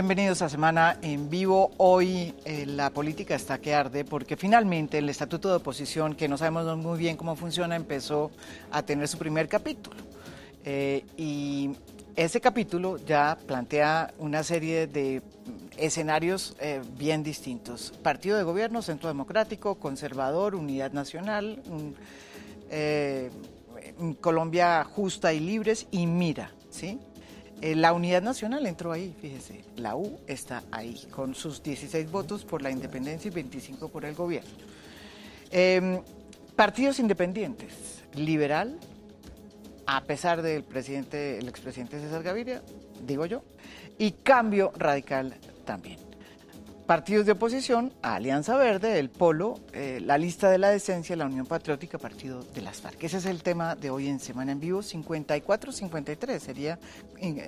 Bienvenidos a Semana en Vivo. Hoy eh, la política está que arde porque finalmente el Estatuto de Oposición, que no sabemos muy bien cómo funciona, empezó a tener su primer capítulo. Eh, y ese capítulo ya plantea una serie de escenarios eh, bien distintos. Partido de Gobierno, Centro Democrático, Conservador, Unidad Nacional, Colombia Justa y Libres y Mira, ¿sí? Eh, la Unidad Nacional entró ahí, fíjese, la U está ahí, con sus 16 votos por la independencia y 25 por el gobierno. Em, partidos independientes, liberal, a pesar del presidente, el expresidente César Gaviria, digo yo, y cambio radical también partidos de oposición, Alianza Verde, el Polo, eh, la lista de la decencia, la Unión Patriótica, Partido de las FARC. Ese es el tema de hoy en Semana en Vivo, 54-53 sería,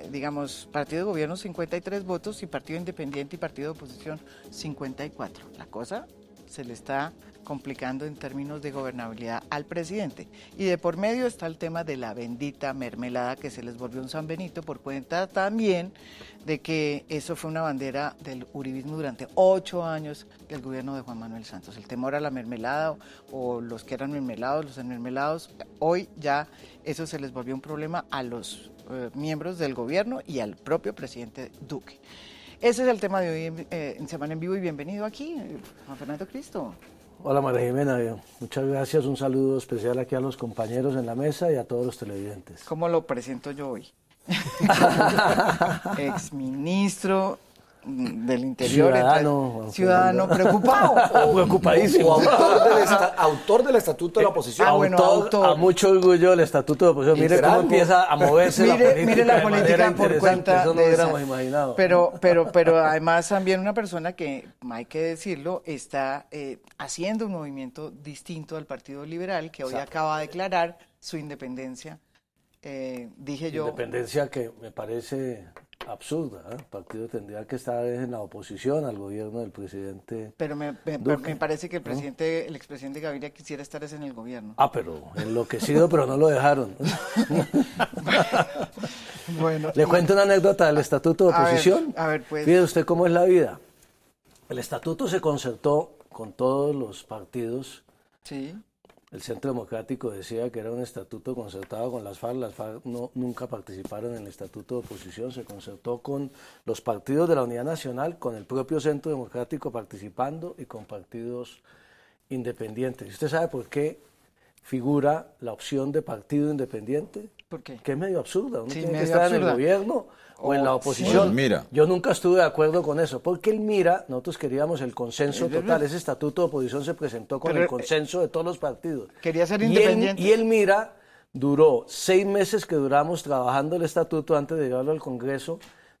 digamos, Partido de Gobierno 53 votos y Partido Independiente y Partido de Oposición 54. La cosa se le está complicando en términos de gobernabilidad al presidente. Y de por medio está el tema de la bendita mermelada que se les volvió un San Benito por cuenta también de que eso fue una bandera del uribismo durante ocho años del gobierno de Juan Manuel Santos. El temor a la mermelada o los que eran mermelados, los enmermelados, hoy ya eso se les volvió un problema a los eh, miembros del gobierno y al propio presidente Duque. Ese es el tema de hoy eh, en Semana en Vivo y bienvenido aquí, Juan Fernando Cristo. Hola María Jimena, muchas gracias. Un saludo especial aquí a los compañeros en la mesa y a todos los televidentes. ¿Cómo lo presento yo hoy? Exministro del Interior. Ciudadano. ciudadano preocupado. preocupadísimo. autor, del Estatuto de la Oposición. Ah, bueno, autor, A mucho orgullo el Estatuto de la Oposición. Mire cómo empieza a moverse mire, la política. Mire la política por cuenta Eso no de hubiéramos esa. imaginado. Pero, pero, pero además también una persona que, hay que decirlo, está eh, haciendo un movimiento distinto al Partido Liberal, que hoy acaba de declarar su independencia. Eh, dije yo... Independencia que me parece absurda. ¿eh? El partido tendría que estar en la oposición al gobierno del presidente. Pero me, me, me parece que el presidente, el expresidente Gaviria quisiera estar en el gobierno. Ah, pero enloquecido, pero no lo dejaron. bueno, Le cuento una anécdota del estatuto de A ver, oposición. a ver, pues. Fíjese usted cómo es la vida. El estatuto se concertó con todos los partidos. sí. El Centro Democrático decía que era un estatuto concertado con las FARC. Las FARC no, nunca participaron en el estatuto de oposición. Se concertó con los partidos de la Unidad Nacional, con el propio Centro Democrático participando y con partidos independientes. ¿Y ¿Usted sabe por qué figura la opción de partido independiente? ¿Por qué? Que es medio absurda. Uno Sí, tiene que estar en el gobierno o en la Oh, oposición. sí. Mira. Yo nunca estuve de acuerdo con eso, porque el MIRA, nosotros queríamos el consenso verdad. total. Ese estatuto de oposición se presentó con Pero, el eh, consenso de todos los partidos. quería ser Y el- independiente. Y el, MIRA duró seis meses que duramos trabajando el estatuto antes de llevarlo al Congreso.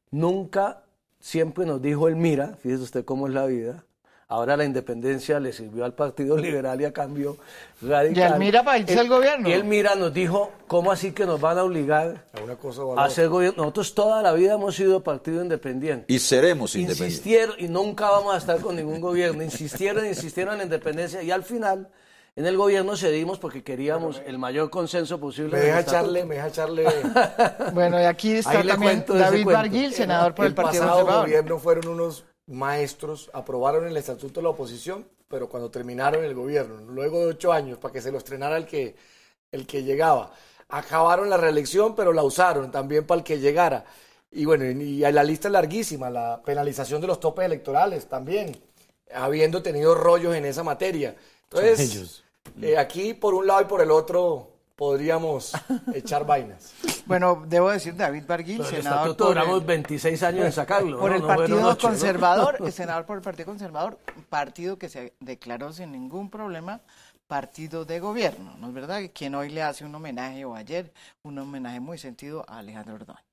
Nunca, siempre nos dijo el MIRA, fíjese usted cómo es la vida. Ahora la independencia le sirvió al Partido Liberal y a cambio radical. Y el MIRA para irse al gobierno. Y el MIRA nos dijo, ¿cómo así que nos van a obligar A una cosa a hacer gobierno? Nosotros toda la vida hemos sido partido independiente. Y seremos independientes. Insistieron, y nunca vamos a estar con ningún gobierno, insistieron, insistieron en la independencia y al final en el gobierno cedimos porque queríamos el mayor consenso posible. Me deja echarle, me deja echarle. Bueno, y aquí está Ahí también David. Barguil, senador por el, el Partido pasado gobierno fueron unos maestros, aprobaron el estatuto de la oposición, pero cuando terminaron el gobierno, luego de ocho años, para que se lo estrenara el que, el que llegaba, acabaron la reelección, pero la usaron también para el que llegara. Y bueno, y la lista es larguísima, la penalización de los topes electorales también, habiendo tenido rollos en esa materia. Entonces, eh, aquí por un lado y por el otro podríamos echar vainas. Bueno, debo decir David Barguil, Pero el senador por duramos el, 26 años en sacarlo. por ¿no? el No Partido ¿no? Conservador, el senador por el Partido Conservador, partido que se declaró sin ningún problema partido de gobierno, ¿no es verdad? Quien hoy le hace un homenaje, o ayer, un homenaje muy sentido a Alejandro Ordóñez.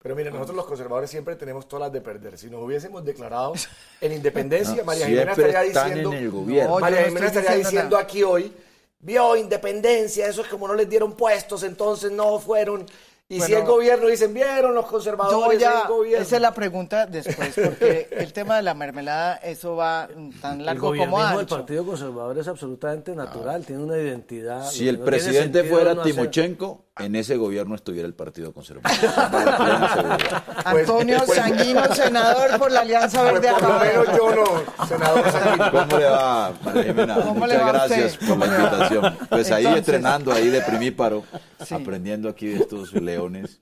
Pero mire, nosotros los conservadores siempre tenemos todas las de perder. Si nos hubiésemos declarado en independencia, María Jimena estaría diciendo. En el gobierno. María Jimena estaría diciendo aquí hoy, vio independencia, eso es como no les dieron puestos, entonces no fueron y si el gobierno dicen, vieron los conservadores ya, Esa es la pregunta después, porque el tema de la mermelada, eso va tan largo como ancho. El Partido Conservador es absolutamente natural, tiene una identidad. Si el presidente fuera Timochenko, en ese gobierno estuviera el Partido Conservador. Antonio pues, pues, Sanguino, senador por la Alianza pues, Verde. por lo menos yo no, senador Sanguino. ¿Cómo le va, María Jimena? Muchas gracias por la invitación. Pues ahí entrenando, ahí de primíparo, aprendiendo aquí de estos leones.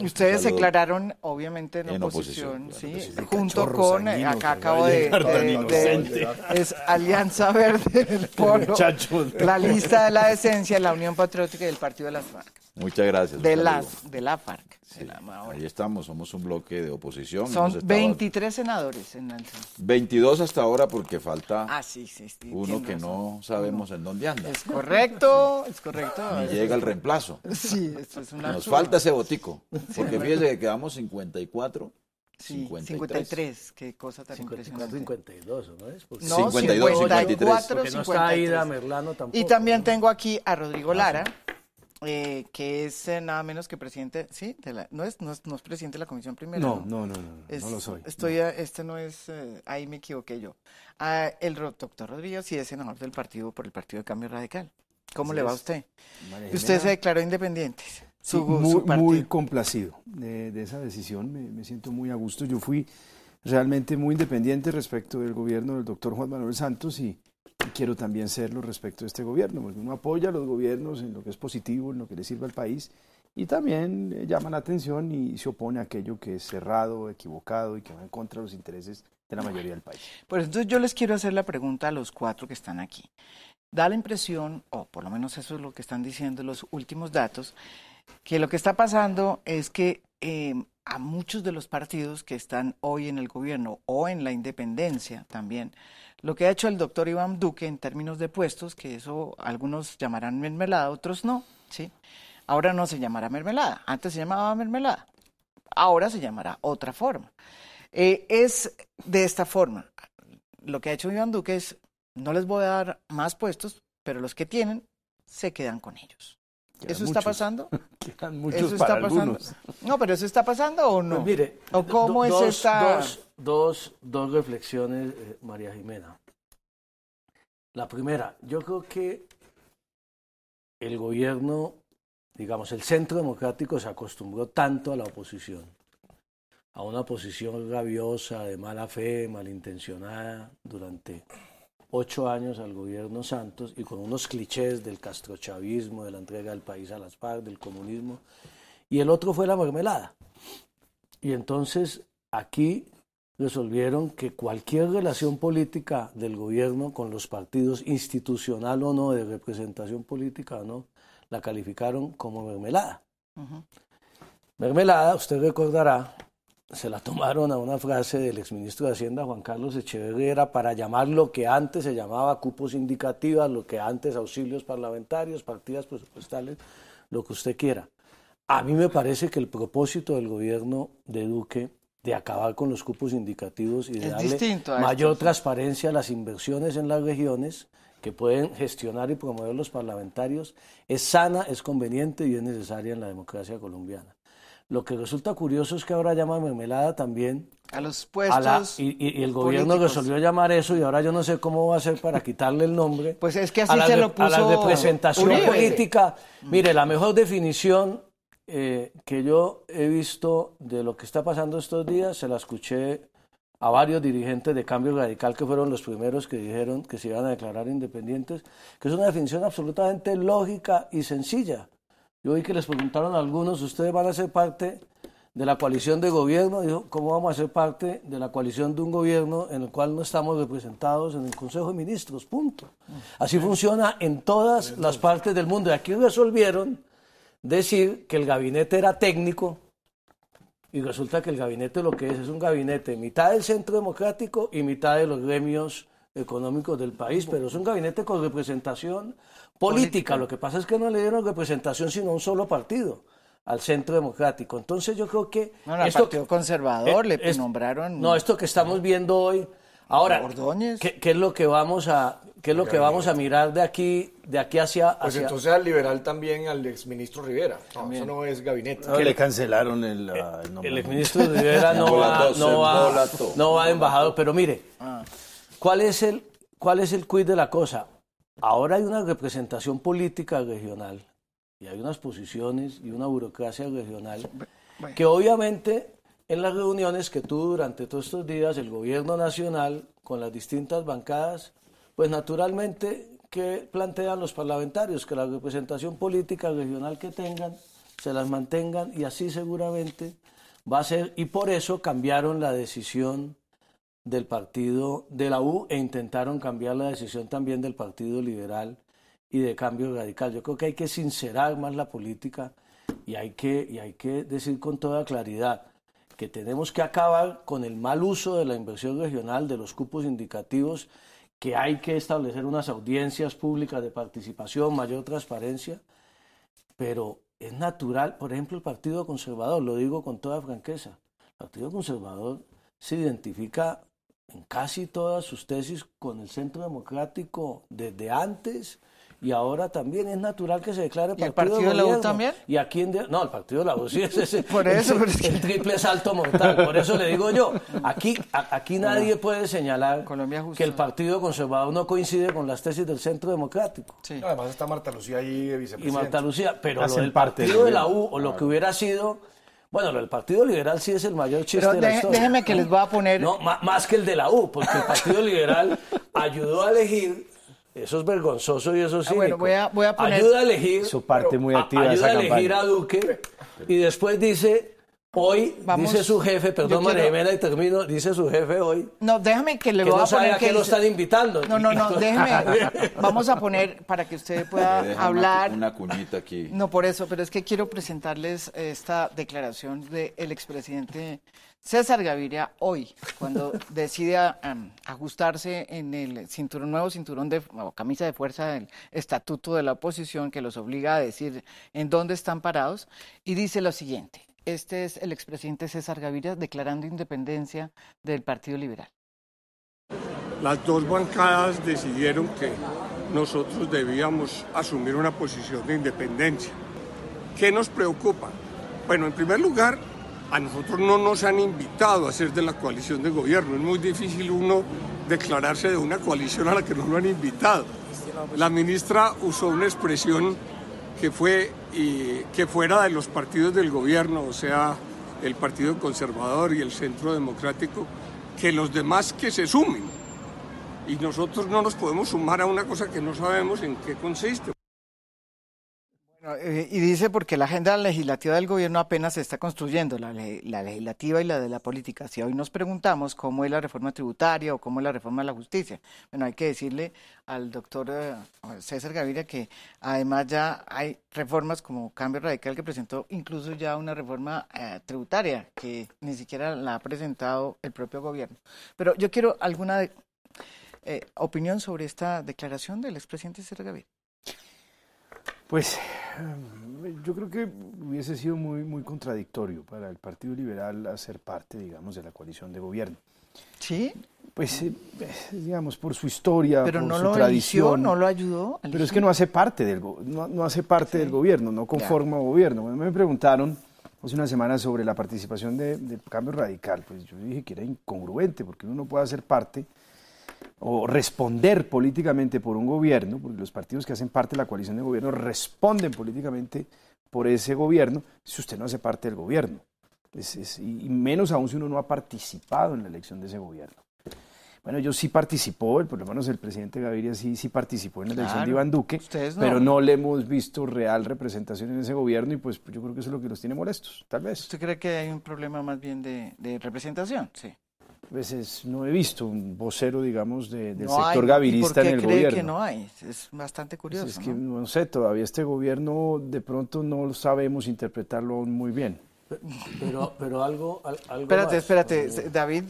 Ustedes se declararon, obviamente, en, oposición, ¿sí? junto con, eh, acá acabo de, de, es Alianza Verde del Polo, la lista de la decencia, la Unión Patriótica y el Partido de las FARC. Muchas gracias. De, las, de la FARC. ahí estamos, somos un bloque de oposición. Son 23 senadores en el 22 hasta ahora porque falta ah, uno que no sabemos en dónde anda. Es correcto, es correcto. Ni llega el reemplazo. Sí, esto es una Nos falta ese botico, porque fíjese que quedamos 54 Sí, 53. qué cosa tan 54, 52, ¿no es? no, 52, 54, no está Aida Merlano tampoco. Y también tengo aquí a Rodrigo ah, Lara, eh, que es eh, nada menos que presidente, ¿sí? De la, no, es, no, es, no es presidente de la Comisión Primera. No, no, no, no, no, lo soy. Estoy, este no es, eh, ahí me equivoqué yo. Ah, el doctor Rodríguez sí es senador del partido por el Partido de Cambio Radical. ¿Cómo le va a usted? Usted se declaró independiente. Su, muy, muy, complacido de, de esa decisión, me, me, siento muy a gusto. Yo fui realmente muy independiente respecto del gobierno del doctor Juan Manuel Santos y, quiero también serlo respecto de este gobierno, porque uno apoya a los gobiernos en lo que es positivo, en lo que le sirve al país, y también eh, llama la atención y se opone a aquello que es cerrado, equivocado y que va en contra de los intereses de la mayoría del país. Pues entonces yo les quiero hacer la pregunta a los cuatro que están aquí. Da la impresión, o por lo menos eso es lo que están diciendo los últimos datos, que lo que está pasando es que eh, a muchos de los partidos que están hoy en el gobierno o en la independencia también, lo que ha hecho el doctor Iván Duque en términos de puestos, que eso algunos llamarán mermelada, otros no, ¿sí? Ahora no se llamará mermelada, antes se llamaba mermelada, ahora se llamará otra forma. Eh, es de esta forma. Lo que ha hecho Iván Duque es, no les voy a dar más puestos, pero los que tienen se quedan con ellos. ¿Eso está pasando? Quedan muchos ¿Eso está pasando? No, pero ¿eso está pasando o no? Pues mire, ¿O cómo es esta...? Dos, dos, reflexiones, eh, María Jimena. La primera, yo creo que el gobierno, digamos, el centro democrático se acostumbró tanto a la oposición, a una oposición rabiosa, de mala fe, malintencionada, durante ocho años al gobierno Santos y con unos clichés del castrochavismo, de la entrega del país a las FARC, del comunismo, y el otro fue la mermelada. Y entonces aquí resolvieron que cualquier relación política del gobierno con los partidos, institucional o no, de representación política o no, la calificaron como mermelada. Mermelada, usted recordará, se la tomaron a una frase del exministro de Hacienda, Juan Carlos Echeverría, para llamar lo que antes se llamaba cupos indicativas, lo que antes auxilios parlamentarios, partidas presupuestales, lo que usted quiera. A mí me parece que el propósito del gobierno de Duque de acabar con los cupos indicativos y de darle mayor transparencia a las inversiones en las regiones que pueden gestionar y promover los parlamentarios es sana, es conveniente y es necesaria en la democracia colombiana. Lo que resulta curioso es que ahora llama mermelada también a los puestos. y, el gobierno resolvió llamar eso y ahora yo no sé cómo va a ser para quitarle el nombre. Pues es que así se lo puso. A la representación política. Mire, la mejor definición eh, que yo he visto de lo que está pasando estos días, se la escuché a varios dirigentes de Cambio Radical que fueron los primeros que dijeron que se iban a declarar independientes, que es una definición absolutamente lógica y sencilla. Yo vi que les preguntaron a algunos, ¿ustedes van a ser parte de la coalición de gobierno? Dijo, ¿cómo vamos a ser parte de la coalición de un gobierno en el cual no estamos representados en el Consejo de Ministros? Punto. Así funciona en todas las partes del mundo. Y aquí resolvieron decir que el gabinete era técnico y resulta que el gabinete lo que es es un gabinete mitad del centro democrático y mitad de los gremios económicos del país, pero es un gabinete con representación política. Lo que pasa es que no le dieron representación sino a un solo partido, al centro democrático. Entonces yo creo que... Bueno, al Partido Conservador le nombraron... No, esto que estamos viendo hoy... Ahora, ¿qué, ¿qué, es lo que vamos a, ¿Qué es lo que vamos a mirar de aquí, de aquí hacia, Pues entonces al liberal también al exministro Rivera. No, eso no es gabinete. que le cancelaron el, el, el exministro Rivera no, va, no, va, no va de embajador. Pero mire, ah. ¿Cuál es el cuál es el quid de la cosa? Ahora hay una representación política regional y hay unas posiciones y una burocracia regional que obviamente en las reuniones que tuvo durante todos estos días el gobierno nacional con las distintas bancadas pues naturalmente, ¿qué plantean los parlamentarios? Que la representación política regional que tengan se las mantengan y así seguramente va a ser, y por eso cambiaron la decisión del partido de la U e intentaron cambiar la decisión también del Partido Liberal y de Cambio Radical. Yo creo que hay que sincerar más la política y hay que, y hay que decir con toda claridad que tenemos que acabar con el mal uso de la inversión regional, de los cupos indicativos que hay que establecer unas audiencias públicas de participación, mayor transparencia, pero es natural, por ejemplo, el Partido Conservador, lo digo con toda franqueza, el Partido Conservador se identifica en casi todas sus tesis con el centro democrático desde antes y ahora también es natural que se declare partido, ¿Y el partido de, la U también? Y aquí en no, el partido de la U sí es ese, por eso, el, triple salto mortal. Por eso le digo yo, aquí, aquí nadie puede señalar que el Partido Conservador no coincide con las tesis del Centro Democrático. además está Marta Lucía ahí de vicepresidenta. Y Marta Lucía, pero lo del partido de la U o lo que hubiera sido bueno, el Partido Liberal sí es el mayor chiste de la historia. Déjeme que les voy a poner... No, más que el de la U, porque el Partido Liberal ayudó a elegir eso es vergonzoso y eso sí. Ah, voy a, voy a poner... Ayuda a elegir. Su parte muy activa Ayuda a elegir a Duque y después dice. Hoy, dice su jefe, perdón, María Jimena, y termino, dice su jefe hoy. No, déjame que le voy a poner. que lo están invitando. No, no, no, déjeme. Vamos a poner para que usted pueda hablar. Una, cuñita aquí. No, por eso, pero es que quiero presentarles esta declaración del expresidente César Gaviria hoy, cuando decide ajustarse en el cinturón, nuevo cinturón de camisa de fuerza del estatuto de la oposición que los obliga a decir en dónde están parados, y dice lo siguiente. Este es el expresidente César Gaviria declarando independencia del Partido Liberal. Las dos bancadas decidieron que nosotros debíamos asumir una posición de independencia. ¿Qué nos preocupa? Bueno, en primer lugar, a nosotros no nos han invitado a ser de la coalición de gobierno. Es muy difícil uno declararse de una coalición a la que no lo han invitado. La ministra usó una expresión que fue y que fuera de los partidos del gobierno, o sea, el Partido Conservador y el Centro Democrático, que los demás que se sumen. Y nosotros no nos podemos sumar a una cosa que no sabemos en qué consiste. Eh, y dice porque la agenda legislativa del gobierno apenas se está construyendo, la, legislativa y la de la política. Si hoy nos preguntamos cómo es la reforma tributaria o cómo es la reforma de la justicia, bueno, hay que decirle al doctor eh, César Gaviria que además ya hay reformas como Cambio Radical que presentó incluso ya una reforma eh, tributaria que ni siquiera la ha presentado el propio gobierno. Pero yo quiero alguna opinión sobre esta declaración del expresidente César Gaviria. Pues em, yo creo que hubiese sido muy, muy contradictorio para el Partido Liberal hacer parte, digamos, de la coalición de gobierno. ¿Sí? Pues, eh, digamos, por su historia, pero por no su lo tradición. no lo ayudó. Pero es que no hace parte del, no, hace parte del gobierno, no conforma gobierno. Me preguntaron hace una semana sobre la participación del de cambio radical. Pues yo dije que era incongruente, porque uno no puede hacer parte o responder políticamente por un gobierno, porque los partidos que hacen parte de la coalición de gobierno responden políticamente por ese gobierno si usted no hace parte del gobierno. y menos aún si uno no ha participado en la elección de ese gobierno. Bueno, yo sí participó, por lo menos el presidente Gaviria sí, sí participó en la elección de Iván Duque, pero no le hemos visto real representación en ese gobierno y pues yo creo que eso es lo que los tiene molestos, tal vez. ¿Usted cree que hay un problema más bien de, de representación? Sí veces no he visto un vocero, digamos, del sector gavirista en el cree gobierno. que no hay? Es bastante pues curioso. es que ¿no? sé, todavía este gobierno de pronto no sabemos interpretarlo muy bien. Pero, pero algo, algo Espérate, espérate, David.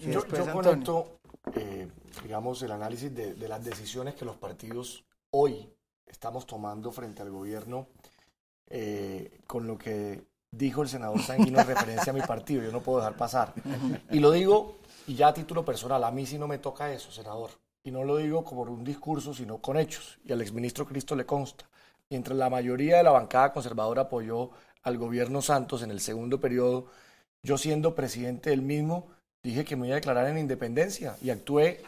yo, yo conecto, eh, digamos, el análisis de, de las decisiones que los partidos hoy estamos tomando frente al gobierno eh, con lo que dijo el senador Sanguino en referencia a mi partido. Yo no puedo dejar pasar. Y lo digo, y ya a título personal, a mí sí no me toca eso, senador. Y no lo digo como un discurso, sino con hechos. Y al exministro Cristo le consta. Mientras la mayoría de la bancada conservadora apoyó al gobierno Santos en el segundo periodo, yo siendo presidente del mismo, dije que me iba a declarar en independencia y actué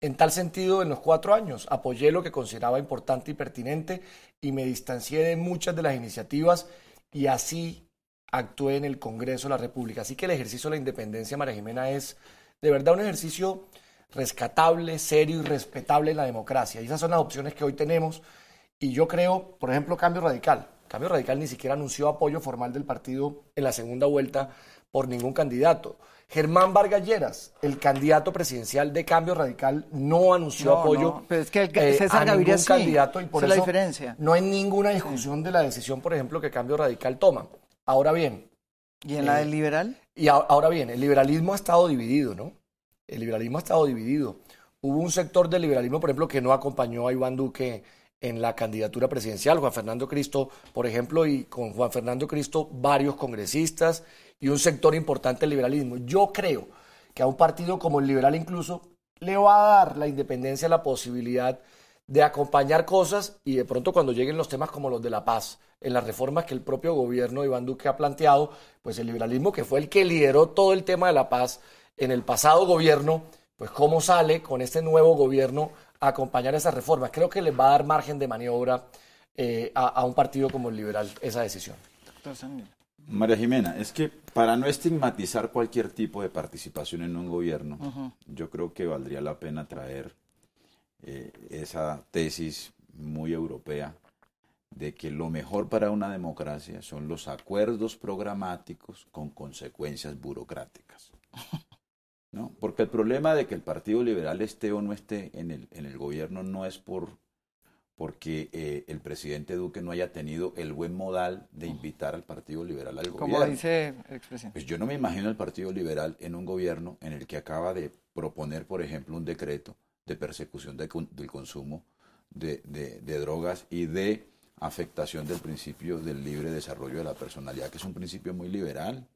en tal sentido en los cuatro años. Apoyé lo que consideraba importante y pertinente y me distancié de muchas de las iniciativas y así actué en el Congreso de la República. Así que el ejercicio de la independencia, María Jimena, es de verdad un ejercicio rescatable, serio y respetable en la democracia. Y esas son las opciones que hoy tenemos. Y yo creo, por ejemplo, Cambio Radical. Cambio Radical ni siquiera anunció apoyo formal del partido en la segunda vuelta por ningún candidato. Germán Vargas el candidato presidencial de Cambio Radical, no anunció apoyo pero es que el, eh, César a ningún candidato y por eso la diferencia. no hay ninguna discusión de la decisión, por ejemplo, que Cambio Radical toma. Ahora bien. ¿Y en la del liberal? Y ahora bien, el liberalismo ha estado dividido, ¿no? El liberalismo ha estado dividido. Hubo un sector del liberalismo, por ejemplo, que no acompañó a Iván Duque en la candidatura presidencial, Juan Fernando Cristo, por ejemplo, y con Juan Fernando Cristo varios congresistas y un sector importante del liberalismo. Yo creo que a un partido como el liberal incluso le va a dar la independencia la posibilidad de acompañar cosas y de pronto cuando lleguen los temas como los de la paz, en las reformas que el propio gobierno de Iván Duque ha planteado, pues el liberalismo que fue el que lideró todo el tema de la paz en el pasado gobierno, pues cómo sale con este nuevo gobierno a acompañar esas reformas. Creo que les va a dar margen de maniobra eh, a, un partido como el liberal esa decisión. María Jimena, es que para no estigmatizar cualquier tipo de participación en un gobierno, yo creo que valdría la pena traer eh, esa tesis muy europea de que lo mejor para una democracia son los acuerdos programáticos con consecuencias burocráticas. ¿no? Porque el problema de que el Partido Liberal esté o no esté en el, en el gobierno no es por porque eh, el presidente Duque no haya tenido el buen modal de invitar al Partido Liberal al gobierno. Como dice el expresidente. Pues yo no me imagino el Partido Liberal en un gobierno en el que acaba de proponer, por ejemplo, un decreto de persecución del consumo de, de, drogas y de afectación del principio del libre desarrollo de la personalidad, que es un principio muy liberal.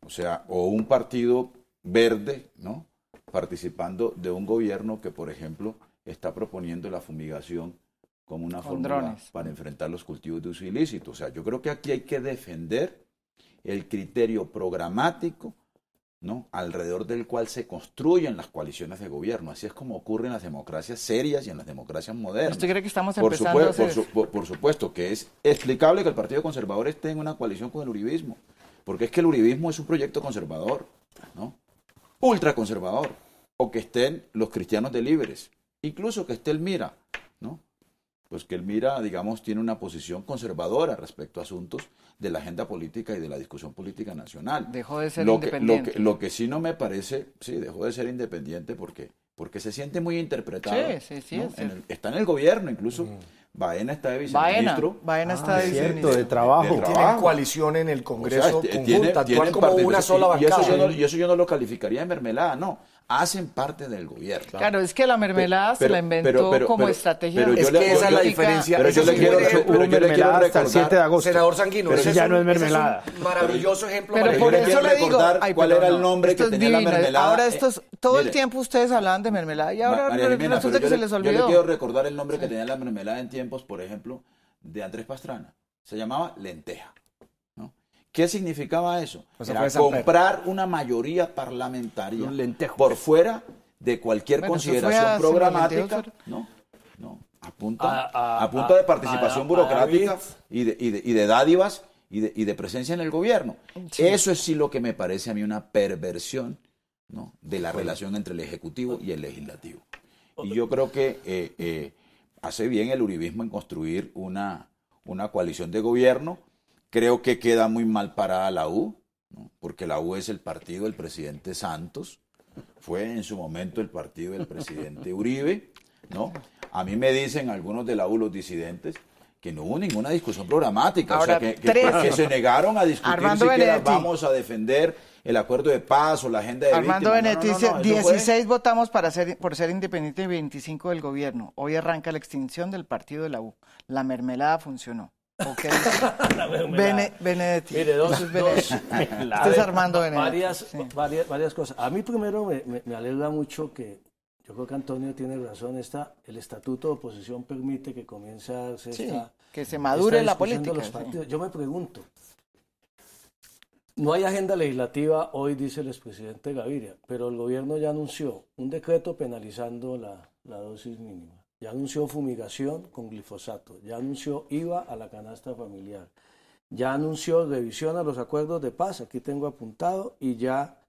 O sea, o un partido verde, ¿no? Participando de un gobierno que, por ejemplo, está proponiendo la fumigación como una fórmula para enfrentar los cultivos de uso ilícito. O sea, yo creo que aquí hay que defender el criterio programático ¿no? alrededor del cual se construyen las coaliciones de gobierno. Así es como ocurre en las democracias serias y en las democracias modernas. ¿Usted cree que estamos por empezando supuesto, por, supuesto que es explicable que el Partido Conservador esté en una coalición con el uribismo, porque es que el uribismo es un proyecto conservador, ¿no? ultraconservador, o que estén los cristianos de libres, incluso que esté el Mira, ¿no? Pues que el Mira, digamos, tiene una posición conservadora respecto a asuntos de la agenda política y de la discusión política nacional. Dejó de ser independiente. lo, que, lo que sí no me parece, sí, dejó de ser independiente porque, porque se siente muy interpretado. Sí, sí, sí, está en el gobierno, incluso. Mm. Baena está de viceministro. Baena, está de viceministro. de trabajo. De Tienen coalición en el Congreso conjunta, tiene, como una sola bancada. y eso yo no lo calificaría de mermelada, no hacen parte del gobierno. Claro, es que la mermelada se la inventó como estrategia. Pero es que esa es la diferencia. Pero yo le quiero, pero yo le quiero hasta el 7 de agosto. Senador Sanguino, eso ya no es mermelada. Es un maravilloso ejemplo. Pero por eso le digo, cuál era el nombre que tenía la mermelada. Ahora estos, todo el tiempo ustedes hablaban de mermelada y ahora resulta que se les olvidó. Yo le quiero recordar el nombre que tenía la mermelada en tiempos, por ejemplo, de Andrés Pastrana. Se llamaba lenteja. ¿Qué significaba eso? Era comprar una mayoría parlamentaria por fuera de cualquier consideración programática. No, no. A punta, de participación burocrática y de, y, de, dádivas y de, y de, presencia en el gobierno. Eso es sí lo que me parece a mí una perversión ¿no? de la relación entre el Ejecutivo y el Legislativo. Y yo creo que eh, eh, hace bien el Uribismo en construir una, una coalición de gobierno Creo que queda muy mal parada la U, porque la U es el partido del presidente Santos, fue en su momento el partido del presidente Uribe, ¿no? A mí me dicen algunos de la U, los disidentes, que no hubo ninguna discusión programática, o sea, que, se negaron a discutir si vamos a defender el acuerdo de paz o la agenda de Armando Benetti dice, 16 votamos para ser, por ser independiente y 25 del gobierno. Hoy arranca la extinción del partido de la U. La mermelada funcionó. Benedetti. Mire, dos, dos Estás armando Varias, varias, varias cosas. A mí primero me, me, alegra mucho que, yo creo que Antonio tiene razón, esta, el estatuto de oposición permite que comience a darse esta, que se madure la política. Yo me pregunto, no hay agenda legislativa hoy, dice el expresidente Gaviria, pero el gobierno ya anunció un decreto penalizando la, la dosis mínima ya anunció fumigación con glifosato, ya anunció IVA a la canasta familiar, ya anunció revisión a los acuerdos de paz, aquí tengo apuntado, y ya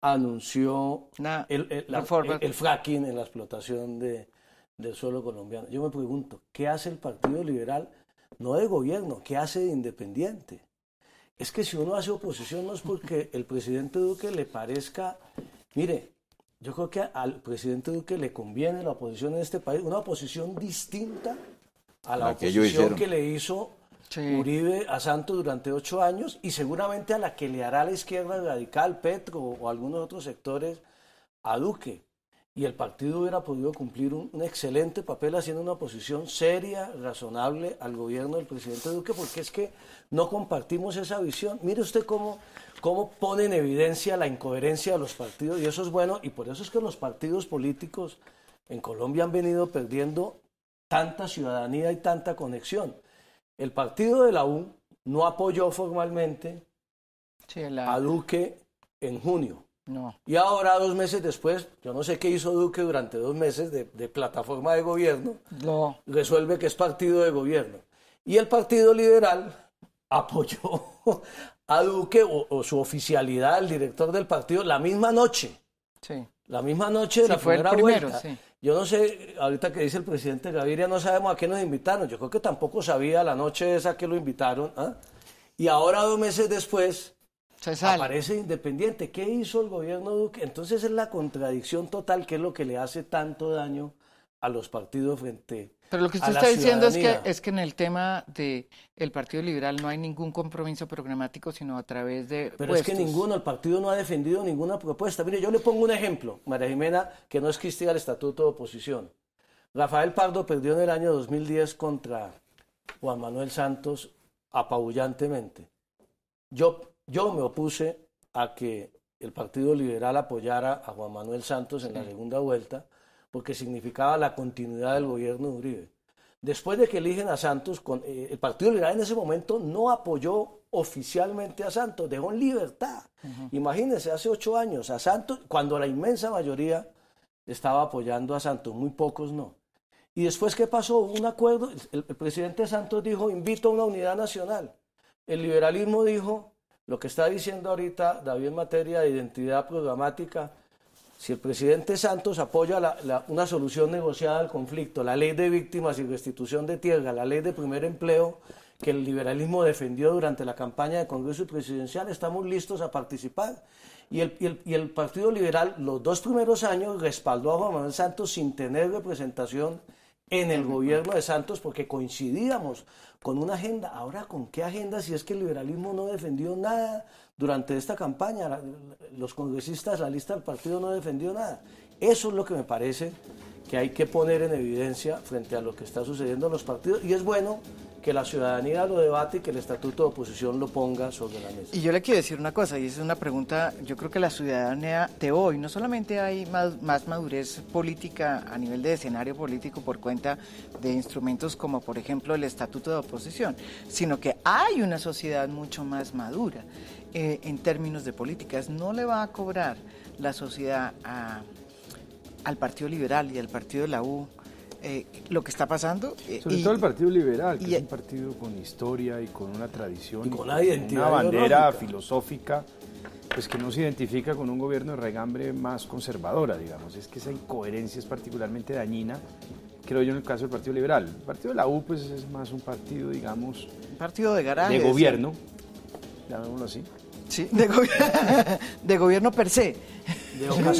anunció el, el, fracking en la explotación de, del suelo colombiano. Yo me pregunto, ¿qué hace el Partido Liberal? No de gobierno, ¿qué hace de independiente? Es que si uno hace oposición no es porque el presidente Duque le parezca, mire, yo creo que al presidente Duque le conviene la oposición en este país, una oposición distinta a la, oposición que, le hizo Uribe a Santos durante ocho años y seguramente a la que le hará la izquierda radical, Petro o algunos otros sectores a Duque. Y el partido hubiera podido cumplir un, excelente papel haciendo una oposición seria, razonable al gobierno del presidente Duque, porque es que no compartimos esa visión. Mire usted cómo, cómo pone en evidencia la incoherencia de los partidos, y eso es bueno, y por eso es que los partidos políticos en Colombia han venido perdiendo tanta ciudadanía y tanta conexión. El partido de la U no apoyó formalmente a Duque en junio no. Y ahora, dos meses después, yo no sé qué hizo Duque durante dos meses de, plataforma de gobierno, no. resuelve que es partido de gobierno. Y el Partido Liberal apoyó a Duque o, su oficialidad, el director del partido, la misma noche. Sí. La misma noche de la primera vuelta. Yo no sé, ahorita que dice el presidente Gaviria, no sabemos a qué nos invitaron. Yo creo que tampoco sabía la noche esa que lo invitaron. ¿ah? Y ahora, dos meses después, Aparece independiente. ¿Qué hizo el gobierno Duque? Entonces es la contradicción total que es lo que le hace tanto daño a los partidos frente Pero lo que usted está diciendo es que, es que en el tema del el Partido Liberal no hay ningún compromiso programático, sino a través de. Pero es que ninguno, el partido no ha defendido ninguna propuesta. Mire, yo le pongo un ejemplo, María Jimena, que no es que el estatuto de oposición. Rafael Pardo perdió en el año 2010 contra Juan Manuel Santos apabullantemente. Yo yo me opuse a que el Partido Liberal apoyara a Juan Manuel Santos en la segunda vuelta porque significaba la continuidad del gobierno de Uribe. Después de que eligen a Santos, eh, el Partido Liberal en ese momento no apoyó oficialmente a Santos, dejó en libertad. Imagínense, hace ocho años a Santos, cuando la inmensa mayoría estaba apoyando a Santos, muy pocos no. Y después, ¿qué pasó? Hubo un acuerdo, el presidente Santos dijo, invito a una unidad nacional. El liberalismo dijo, lo que está diciendo ahorita David en materia de identidad programática, si el presidente Santos apoya una solución negociada al conflicto, la ley de víctimas y restitución de tierra, la ley de primer empleo que el liberalismo defendió durante la campaña de Congreso y Presidencial, estamos listos a participar. Y el, y el Partido Liberal los dos primeros años respaldó a Juan Manuel Santos sin tener representación en el gobierno de Santos porque coincidíamos con una agenda. Ahora, ¿con qué agenda si es que el liberalismo no defendió nada durante esta campaña? Los congresistas, la lista del partido no defendió nada. Eso es lo que me parece que hay que poner en evidencia frente a lo que está sucediendo en los partidos y es bueno que la ciudadanía lo debate y que el estatuto de oposición lo ponga sobre la mesa. Y yo le quiero decir una cosa, y es una pregunta, yo creo que la ciudadanía de hoy, no solamente hay más, madurez política a nivel de escenario político por cuenta de instrumentos como por ejemplo el estatuto de oposición, sino que hay una sociedad mucho más madura eh, en términos de políticas. No le va a cobrar la sociedad al Partido Liberal y al Partido de la U eh, lo que está pasando. Eh, Sobre todo el Partido Liberal, que es un partido con historia y con una tradición, y con una, identidad una bandera filosófica, pues que no se identifica con un gobierno de regambre más conservadora, digamos. Es que esa incoherencia es particularmente dañina, creo yo, en el caso del Partido Liberal. El Partido de la U, pues es más un partido, digamos... Un partido de garaje. De gobierno, llamémoslo así. Sí, de, de gobierno per se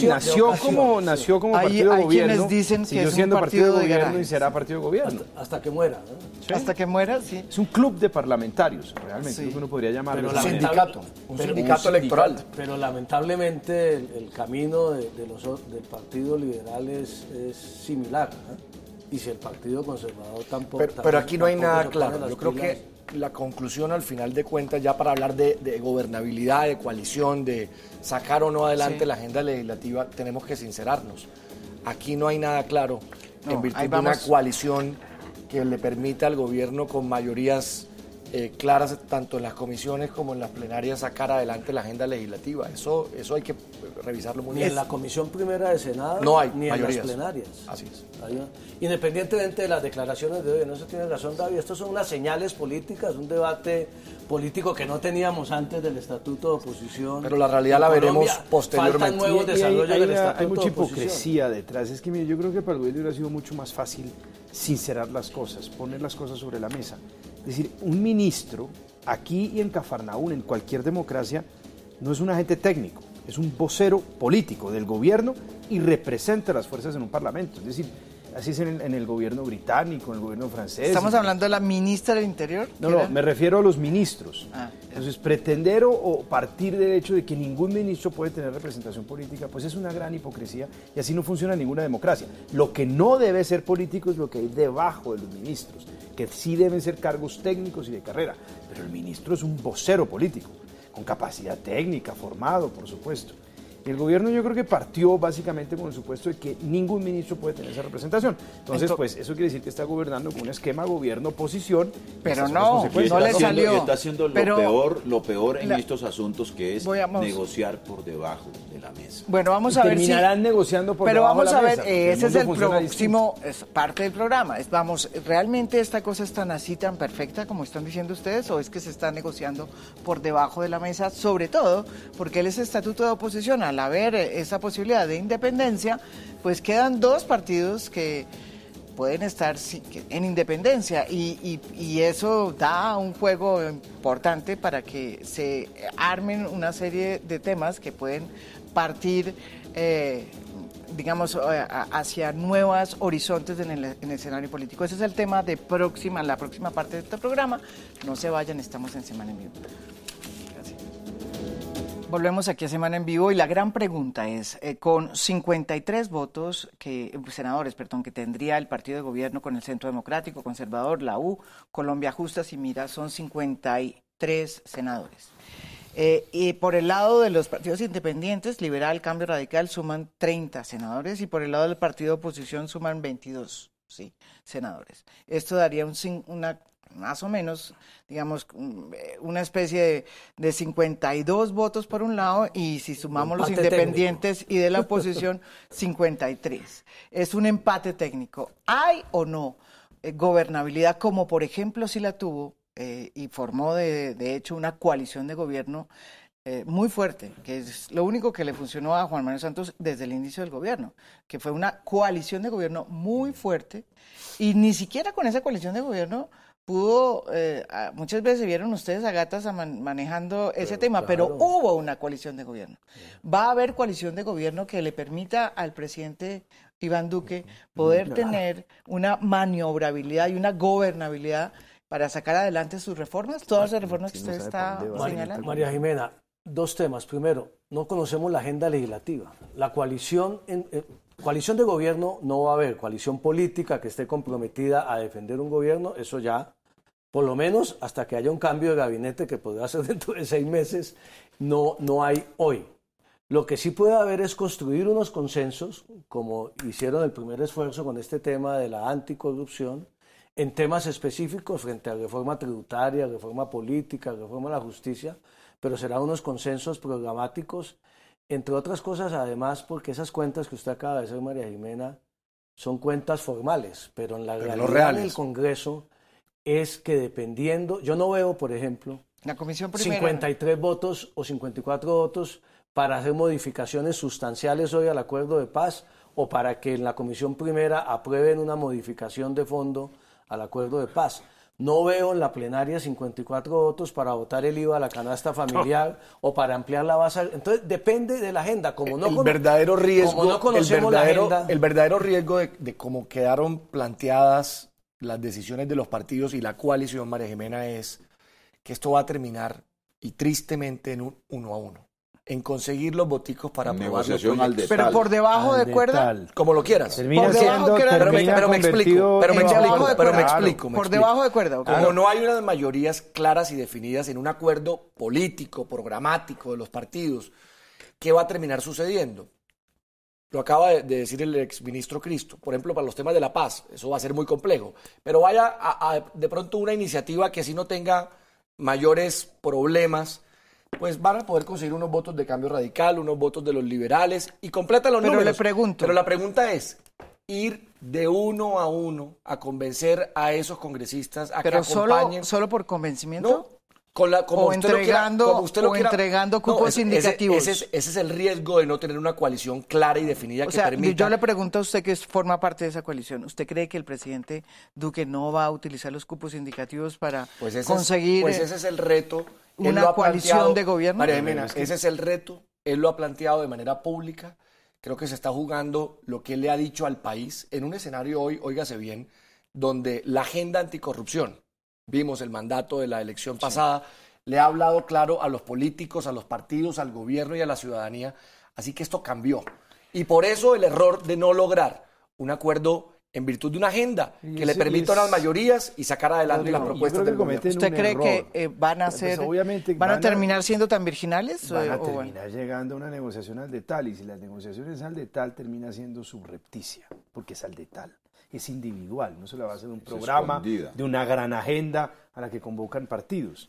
nació, como, nació como partido de gobierno. quienes dicen que es siendo un partido, de gobierno y será partido de gobierno. Hasta, que muera. Hasta que muera, sí. Es un club de parlamentarios, realmente, lo que uno podría llamarlo. un sindicato. Un sindicato electoral. Pero lamentablemente el, camino de, los, del Partido Liberal es, similar. Y si el Partido Conservador tampoco. Pero, aquí no hay nada claro. Yo creo que la conclusión al final de cuentas, ya para hablar de, gobernabilidad, de coalición, de sacar o no adelante la agenda legislativa, tenemos que sincerarnos. Aquí no hay nada claro en virtud de una coalición que le permita al gobierno con mayorías eh, claras tanto en las comisiones como en las plenarias sacar adelante la agenda legislativa. Eso, eso hay que revisarlo muy bien. Ni en la comisión primera de Senado, no hay ni en las plenarias. Así es. Independientemente de las declaraciones de hoy, no se tiene razón, David, estos son las señales políticas, un debate político que no teníamos antes del Estatuto de Oposición. Pero la realidad la veremos posteriormente. nuevos desarrollos hay, del Estatuto hay mucha hipocresía detrás. Es que mire, yo creo que para el gobierno hubiera sido mucho más fácil sincerar las cosas, poner las cosas sobre la mesa. Es decir, un ministro, aquí y en Cafarnaún, en cualquier democracia, no es un agente técnico, es un vocero político del gobierno y representa a las fuerzas en un parlamento. Es decir, así es en el, gobierno británico, en el gobierno francés. ¿Estamos hablando de la ministra del Interior? No, no, me refiero a los ministros. Ah, Entonces, pretender o, partir del hecho de que ningún ministro puede tener representación política, pues es una gran hipocresía y así no funciona ninguna democracia. Lo que no debe ser político es lo que hay debajo de los ministros que sí deben ser cargos técnicos y de carrera, pero el ministro es un vocero político, con capacidad técnica, formado, por supuesto. El gobierno yo creo que partió básicamente con el supuesto de que ningún ministro puede tener esa representación. Entonces, pues eso quiere decir que está gobernando con un esquema gobierno-oposición. Pero no, no le salió. Y está haciendo lo peor, lo peor en estos asuntos, que es negociar por debajo de la mesa. Bueno, vamos a ver terminarán negociando por pero debajo de la mesa. Pero vamos a ver, ese es el próximo, es parte del programa. Es, vamos, ¿realmente esta cosa es tan así, tan perfecta como están diciendo ustedes? ¿O es que se está negociando por debajo de la mesa? Sobre todo porque él es estatuto de oposición al haber esa posibilidad de independencia, pues quedan dos partidos que pueden estar en independencia y, eso da un juego importante para que se armen una serie de temas que pueden partir, eh, digamos, eh, hacia nuevos horizontes en el, en el, escenario político. Ese es el tema de próxima, la próxima parte de este programa. No se vayan, estamos en Semana en Vivo. Volvemos aquí a Semana en Vivo y la gran pregunta es, eh, con 53 votos, que senadores, perdón, que tendría el partido de gobierno con el Centro Democrático, Conservador, la U, Colombia Justas y Mira, son 53 senadores. Eh, y por el lado de los partidos independientes, Liberal, Cambio Radical, suman 30 senadores y por el lado del partido de oposición suman 22 sí, senadores. Esto daría un, una más o menos, digamos, una especie de, 52 votos por un lado y si sumamos los independientes y de la oposición, 53. Es un empate técnico. ¿Hay o no eh, gobernabilidad como por ejemplo si la tuvo eh, y formó de, de, hecho una coalición de gobierno eh, muy fuerte, que es lo único que le funcionó a Juan Manuel Santos desde el inicio del gobierno, que fue una coalición de gobierno muy fuerte y ni siquiera con esa coalición de gobierno pudo, eh, muchas veces vieron ustedes a gatas manejando ese tema, pero hubo una coalición de gobierno. Va a haber coalición de gobierno que le permita al presidente Iván Duque poder tener una maniobrabilidad y una gobernabilidad para sacar adelante sus reformas, todas las reformas que usted está señalando. María Jimena, dos temas. Primero, no conocemos la agenda legislativa. La coalición, en, eh, coalición de gobierno no va a haber, coalición política que esté comprometida a defender un gobierno, eso ya por lo menos hasta que haya un cambio de gabinete que podrá ser dentro de seis meses, no, no hay hoy. Lo que sí puede haber es construir unos consensos, como hicieron el primer esfuerzo con este tema de la anticorrupción, en temas específicos frente a reforma tributaria, reforma política, reforma de la justicia, pero serán unos consensos programáticos, entre otras cosas, además, porque esas cuentas que usted acaba de hacer, María Jimena, son cuentas formales, pero en la realidad del Congreso es que dependiendo, yo no veo, por ejemplo, la comisión 53 votos o 54 votos para hacer modificaciones sustanciales hoy al acuerdo de paz o para que en la comisión primera aprueben una modificación de fondo al acuerdo de paz. No veo en la plenaria 54 votos para votar el IVA a la canasta familiar o para ampliar la base. Entonces depende de la agenda. Como no el verdadero riesgo, el verdadero, el verdadero riesgo de, de cómo quedaron planteadas las decisiones de los partidos y la coalición María Jimena es que esto va a terminar y tristemente en un uno a uno. En conseguir los boticos para aprobar los Negociación al proyectos. detalle. Pero por debajo Al de cuerda. detal. Como lo quieras. Termina Por debajo siendo, que era- Pero me, pero me explico, pero me explico, pero me explico. Por debajo de cuerda. ¿ok? Como no hay unas mayorías claras y definidas en un acuerdo político, programático de los partidos, ¿qué va a terminar sucediendo? Lo acaba de, de decir el exministro Cristo. Por ejemplo, para los temas de la paz, eso va a ser muy complejo. Pero vaya a, a, de pronto una iniciativa que si no tenga mayores problemas, pues van a poder conseguir unos votos de cambio radical, unos votos de los liberales y completa los Pero números. le pregunto. Pero la pregunta es, ir de uno a uno a convencer a esos congresistas a Pero que solo, acompañen. solo por convencimiento. No, con la, como O usted lo quiera- entregando- como usted lo o quiera- entregando No, cupos ese- indicativos. Ese, es, ese es el riesgo de no tener una coalición clara y definida O que sea, permita. yo le pregunto a usted que forma parte de esa coalición. ¿Usted cree que el presidente Duque no va a utilizar los cupos indicativos para Pues ese, conseguir es, pues ese es el reto. Él una coalición de gobierno? María Jimena, ese es el reto. Él lo ha planteado de manera pública. Creo que se está jugando lo que él le ha dicho al país en un escenario hoy, óigase bien, donde la agenda anticorrupción, vimos el mandato de la elección pasada, le ha hablado claro a los políticos, a los partidos, al gobierno y a la ciudadanía. Así que esto cambió. Y por eso el error de no lograr un acuerdo en virtud de una agenda Y que le permita y unas es- mayorías y sacar adelante Rodrigo, las propuestas del gobierno. cometen ¿Usted cree error. que eh, van a Pues, ser, obviamente van, van a terminar siendo tan virginales? van o- a o bueno? terminar llegando a una negociación al detal y si la negociación es al detal termina siendo subrepticia porque es al detal es individual no se la va a hacer un programa de una gran agenda a la que convocan partidos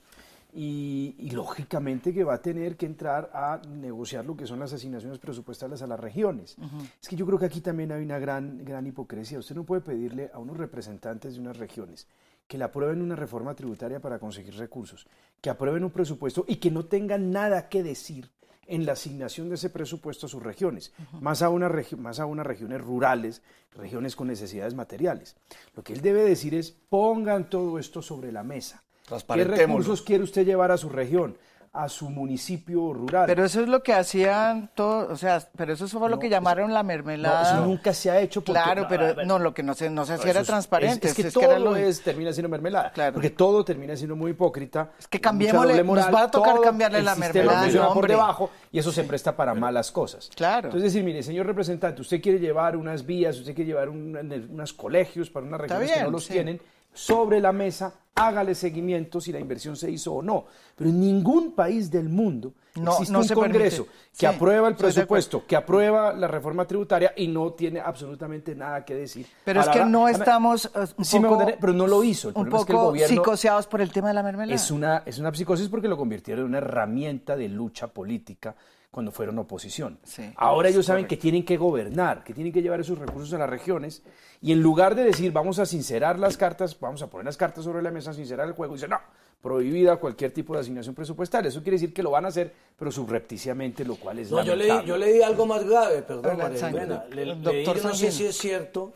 y, y lógicamente que va a tener que entrar a negociar lo que son las asignaciones presupuestales a las regiones. Es que yo creo que aquí también hay una gran, gran hipocresía. Usted no puede pedirle a unos representantes de unas regiones que le aprueben una reforma tributaria para conseguir recursos, que aprueben un presupuesto y que no tengan nada que decir en la asignación de ese presupuesto a sus regiones, más, a una más a unas regiones rurales, regiones con necesidades materiales. Lo que él debe decir es, pongan todo esto sobre la mesa. ¿Qué recursos quiere usted llevar a su región, a su municipio rural? Pero eso es lo que hacían todos, o sea, pero eso fue lo que llamaron la No, mermelada. eso nunca se ha hecho. porque- Claro, pero no, lo que no se, no se hacía era es- transparente. Es, que es todo era lo- es, termina siendo mermelada. Claro. Porque todo termina siendo muy hipócrita. Es que cambiémosle, doble nos va a tocar cambiarle la mermelada funciona por debajo y eso se presta para malas cosas. Claro. Entonces decir, mire, señor representante, usted quiere llevar unas vías, usted quiere llevar un- unos colegios para unas regiones que no los sí. tienen, sobre la mesa, hágale seguimiento si la inversión se hizo o no. Pero en ningún país del mundo No, existe no un Congreso permite. que Sí, aprueba el presupuesto, que aprueba la reforma tributaria y no tiene absolutamente nada que decir. Pero es que no estamos eh, un sí me pero no lo hizo. El un problema es que el poco gobierno psicoseados por el tema de la mermelada. es una, es una psicosis porque lo convirtieron en una herramienta de lucha política cuando fueron oposición. Sí, Ahora ellos saben que tienen que gobernar, que tienen que llevar esos recursos a las regiones y en lugar de decir vamos a sincerar las cartas, vamos a poner las cartas sobre la mesa, sincerar el juego, dicen no, prohibida cualquier tipo de asignación presupuestaria. Eso quiere decir que lo van a hacer, pero subrepticiamente, lo cual es No, yo leí, lamentable. yo leí algo más grave, perdón, Hola, María Sanguino. Jimena. Le- El leí, doctor yo no sé si es cierto,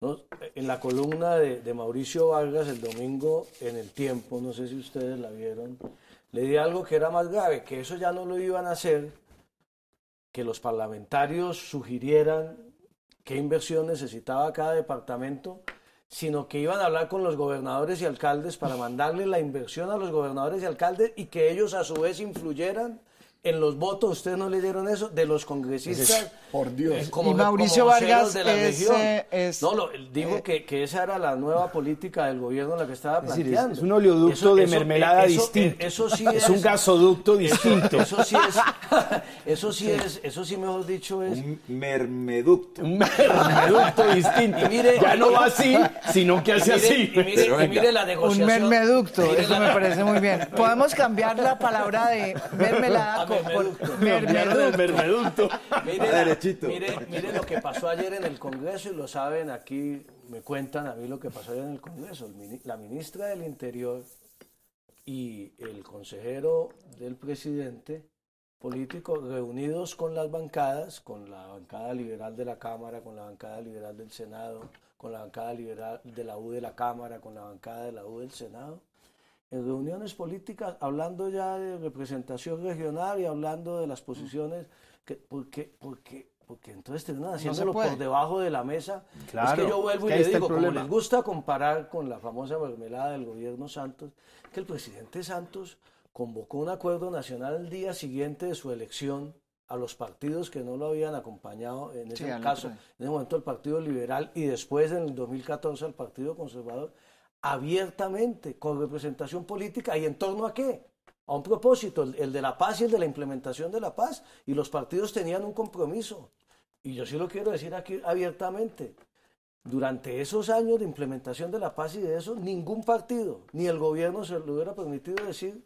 ¿no? en la columna de, de Mauricio Vargas el domingo en El Tiempo, no sé si ustedes la vieron, leí algo que era más grave, que eso ya no lo iban a hacer, que los parlamentarios sugirieran qué inversión necesitaba cada departamento, sino que iban a hablar con los gobernadores y alcaldes para mandarle la inversión a los gobernadores y alcaldes y que ellos a su vez influyeran en los votos, ustedes no le dieron eso, de los congresistas. Por Dios. eh, como- Y Mauricio como Vargas de la es, región. eh, es, no, lo, digo eh, que, que esa era la nueva política del gobierno la que estaba Es decir, es- planteando. es un oleoducto de mermelada eso- distinto. Eso sí es un gasoducto distinto. Eso sí es, eso sí es, eso sí mejor dicho es. Un mermeducto. un mermeducto distinto. Y mire- ya no va así, sino que hace y mire, así. y mire- y la un negociación. mermeducto, Mire eso la- me parece muy bien. Podemos cambiar la palabra de mermelada mermeducto. mermeducto. mermeducto. Mire, mire, mire lo que pasó ayer en el Congreso y lo saben aquí, me cuentan a mí lo que pasó ayer en el Congreso. La ministra del Interior y el consejero del presidente político reunidos con las bancadas, con la bancada liberal de la Cámara, con la bancada liberal del Senado, con la bancada liberal de la U de la Cámara, con la bancada de la U del Senado, en reuniones políticas, hablando ya de representación regional y hablando de las posiciones, que, porque, porque, porque entonces terminan haciéndolo por debajo de la mesa. Claro, es que yo vuelvo es que y le el digo, como les gusta comparar con la famosa mermelada del gobierno Santos, que el presidente Santos convocó un acuerdo nacional el día siguiente de su elección a los partidos que no lo habían acompañado, en ese caso, en ese momento el Partido Liberal y después en el 2014 al Partido Conservador, abiertamente, con representación política y en torno a qué? A un propósito, el, de la paz y el de la implementación de la paz. Y los partidos tenían un compromiso. Y yo sí lo quiero decir aquí abiertamente. Durante esos años de implementación de la paz y de eso, ningún partido, ni el gobierno se lo hubiera permitido decir,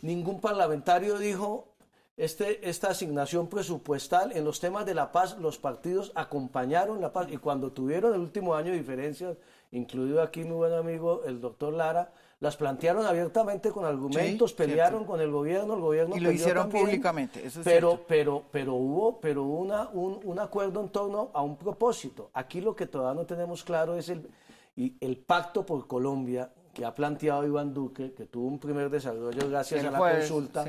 ningún parlamentario dijo este, esta asignación presupuestal en los temas de la paz, los partidos acompañaron la paz y cuando tuvieron el último año diferencias, incluido aquí mi buen amigo el doctor Lara, las plantearon abiertamente con argumentos, pelearon con el gobierno, el gobierno y lo hicieron públicamente. pero, pero, pero hubo, pero una, un, un, acuerdo en torno a un propósito. Aquí lo que todavía no tenemos claro es el, y el pacto por Colombia que ha planteado Iván Duque, que tuvo un primer desarrollo gracias a la consulta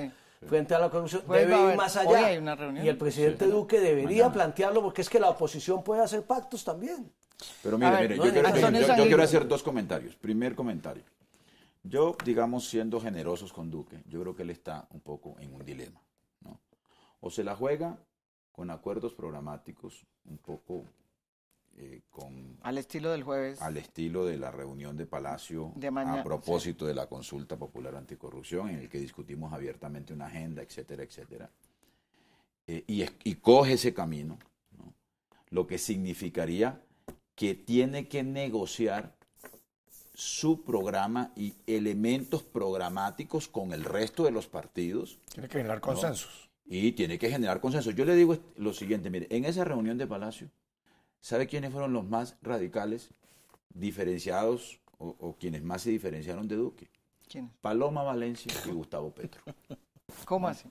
frente a la corrupción debe ir más allá. Y el presidente Duque debería plantearlo porque es que la oposición puede hacer pactos también. Pero mire, mire, yo, quiero, yo, quiero, hacer dos comentarios. Primer comentario. Yo, digamos, siendo generosos con Duque, yo creo que él está un poco en un dilema. ¿no? O se la juega con acuerdos programáticos un poco eh, con... Al estilo del jueves. Al estilo de la reunión de Palacio a propósito de la consulta popular anticorrupción, en el que discutimos abiertamente una agenda, etcétera, etcétera. Eh, y, coge ese camino, lo que significaría que tiene que negociar su programa y elementos programáticos con el resto de los partidos. Tiene que generar consensos. Y tiene que generar consensos. Yo le digo lo siguiente, mire, en esa reunión de Palacio, ¿Sabe quiénes fueron los más radicales, diferenciados o, quienes más se diferenciaron de Duque? ¿Quién? Paloma Valencia y Gustavo Petro. ¿Cómo así?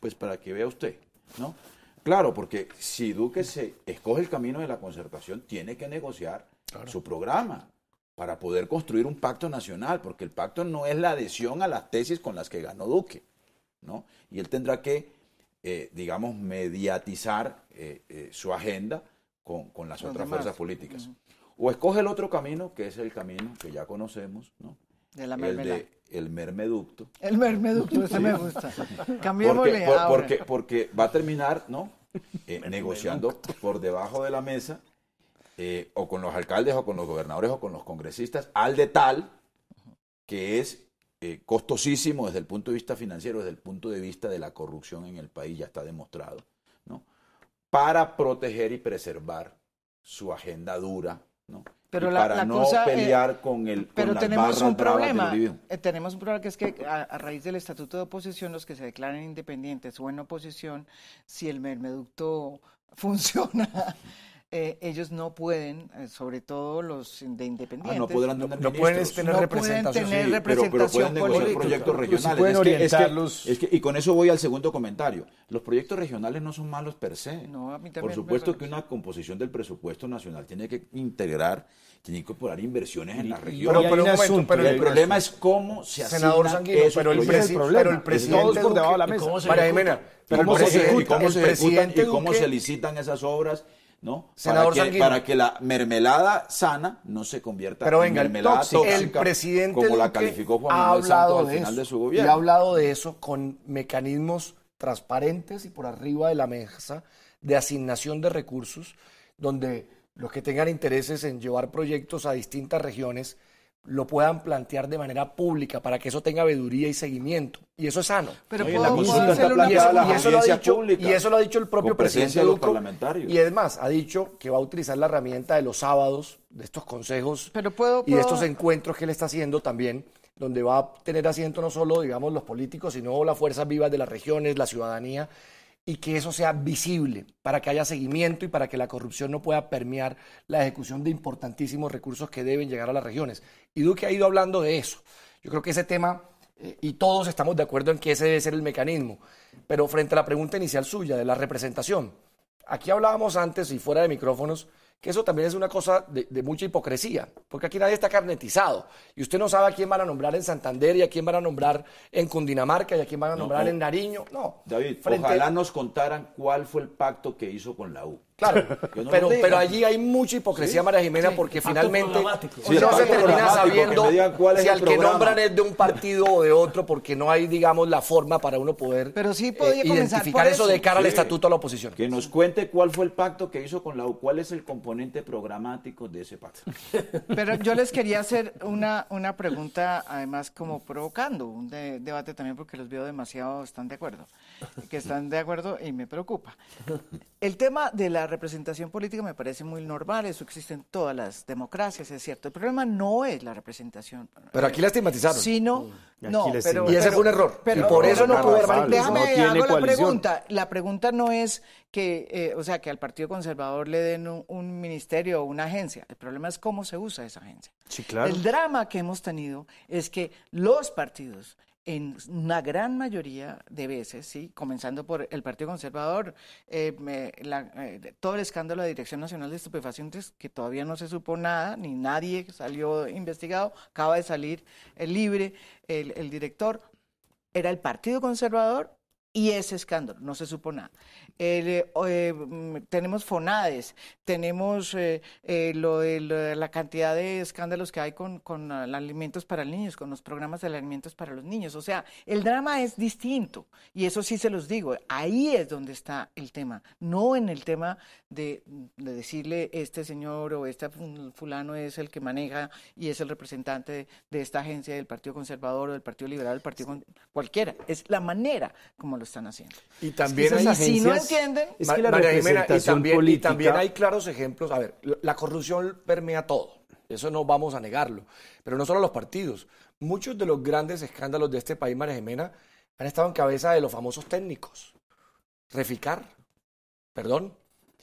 Pues para que vea usted, ¿no? Claro, porque si Duque se escoge el camino de la concertación, tiene que negociar su programa para poder construir un pacto nacional, porque el pacto no es la adhesión a las tesis con las que ganó Duque, ¿no? Y él tendrá que, eh, digamos, mediatizar eh, eh, su agenda con, las otras fuerzas políticas. O escoge el otro camino, que es el camino que ya conocemos, ¿no? De la el de el mermeducto. El mermeducto, ese me gusta. Cambiémosle porque, porque, va a terminar, ¿no? Eh, negociando por debajo de la mesa, eh, o con los alcaldes, o con los gobernadores, o con los congresistas, al de tal que es eh, costosísimo desde el punto de vista financiero, desde el punto de vista de la corrupción en el país, ya está demostrado para proteger y preservar su agenda dura, ¿no? Pero para no pelear con el pero tenemos un problema eh, tenemos un problema que es que a, a, raíz del estatuto de oposición los que se declaren independientes o en oposición si el mermeducto funciona eh, ellos no pueden, eh, sobre todo los de independientes, ah, no podrán tener no pueden tener no representación, pueden tener representación pero, pueden negociar proyectos regionales. Es que, y con eso voy al segundo comentario. Los proyectos regionales no son malos per se. No, a mí Por supuesto que una composición del presupuesto nacional tiene que integrar, tiene que incorporar inversiones en la región. Pero, pero, pero el problema es cómo se Senador Sanguino, pero el, pero el presidente por debajo de la mesa. María ¿cómo se ejecutan y cómo se licitan esas obras? ¿No? para, que, para que la mermelada sana no se convierta en mermelada tóxica, el presidente como la calificó Juan Manuel Santos al final de su gobierno. Y ha hablado de eso con mecanismos transparentes y por arriba de la mesa de asignación de recursos, donde los que tengan intereses en llevar proyectos a distintas regiones lo puedan plantear de manera pública para que eso tenga veeduría y seguimiento. Y eso es sano. Pero y, eso, lo ha dicho, el propio presidente de los parlamentarios. Y además ha dicho que va a utilizar la herramienta de los sábados, de estos consejos y de estos encuentros que él está haciendo también, donde va a tener asiento no solo, digamos, los políticos, sino las fuerzas vivas de las regiones, la ciudadanía, y que eso sea visible para que haya seguimiento y para que la corrupción no pueda permear la ejecución de importantísimos recursos que deben llegar a las regiones. Y Duque ha ido hablando de eso. Yo creo que ese tema, eh, y todos estamos de acuerdo en que ese debe ser el mecanismo, pero frente a la pregunta inicial suya de la representación, aquí hablábamos antes y fuera de micrófonos que eso también es una cosa de, mucha hipocresía, porque aquí nadie está carnetizado y usted no sabe a quién van a nombrar en Santander y a quién van a nombrar en Cundinamarca y a quién van a nombrar en Nariño. No. David, ojalá nos contaran cuál fue el pacto que hizo con la U. Claro, pero, pero allí hay mucha hipocresía, María Jimena, porque finalmente sí, no se termina sabiendo si al que nombran es de un partido o de otro, porque no hay, digamos, la forma para uno poder pero sí podía eh, identificar eso, de cara al estatuto de la oposición. Que nos cuente cuál fue el pacto que hizo con la U, cuál es el componente programático de ese pacto. Pero yo les quería hacer una, una pregunta, además, como provocando un debate también, porque los veo demasiado, están de acuerdo, que están de acuerdo y me preocupa. El tema de la representación política me parece muy normal, eso existe en todas las democracias, es cierto. El problema no es la representación. Pero aquí la estigmatizaron. Sino, no, pero, y ese fue un error. y por eso no pudo Déjame no hago la pregunta. La pregunta no es que, eh, o sea, que al Partido Conservador le den un, un, ministerio o una agencia. El problema es cómo se usa esa agencia. Sí, claro. El drama que hemos tenido es que los partidos en una gran mayoría de veces, sí, comenzando por el Partido Conservador, eh, eh, todo el escándalo de Dirección Nacional de Estupefacientes, que todavía no se supo nada, ni nadie salió investigado, acaba de salir el libre el, el director, era el Partido Conservador y ese escándalo, no se supo nada. Eh, eh, mm, tenemos FONADES, tenemos eh, lo, de, la cantidad de escándalos que hay con, con alimentos para niños, con los programas de alimentos para los niños. O sea, el drama es distinto y eso sí se los digo, ahí es donde está el tema, no en el tema de, decirle este señor o este fulano es el que maneja y es el representante de, esta agencia del Partido Conservador o del Partido Liberal, del Partido cualquiera, es la manera como lo están haciendo. Y también hay agencias entienden. Es que la representación y también, también hay claros ejemplos. A ver, la corrupción permea todo. Eso no vamos a negarlo. Pero no solo los partidos. Muchos de los grandes escándalos de este país, María Jimena, han estado en cabeza de los famosos técnicos. Reficar, perdón.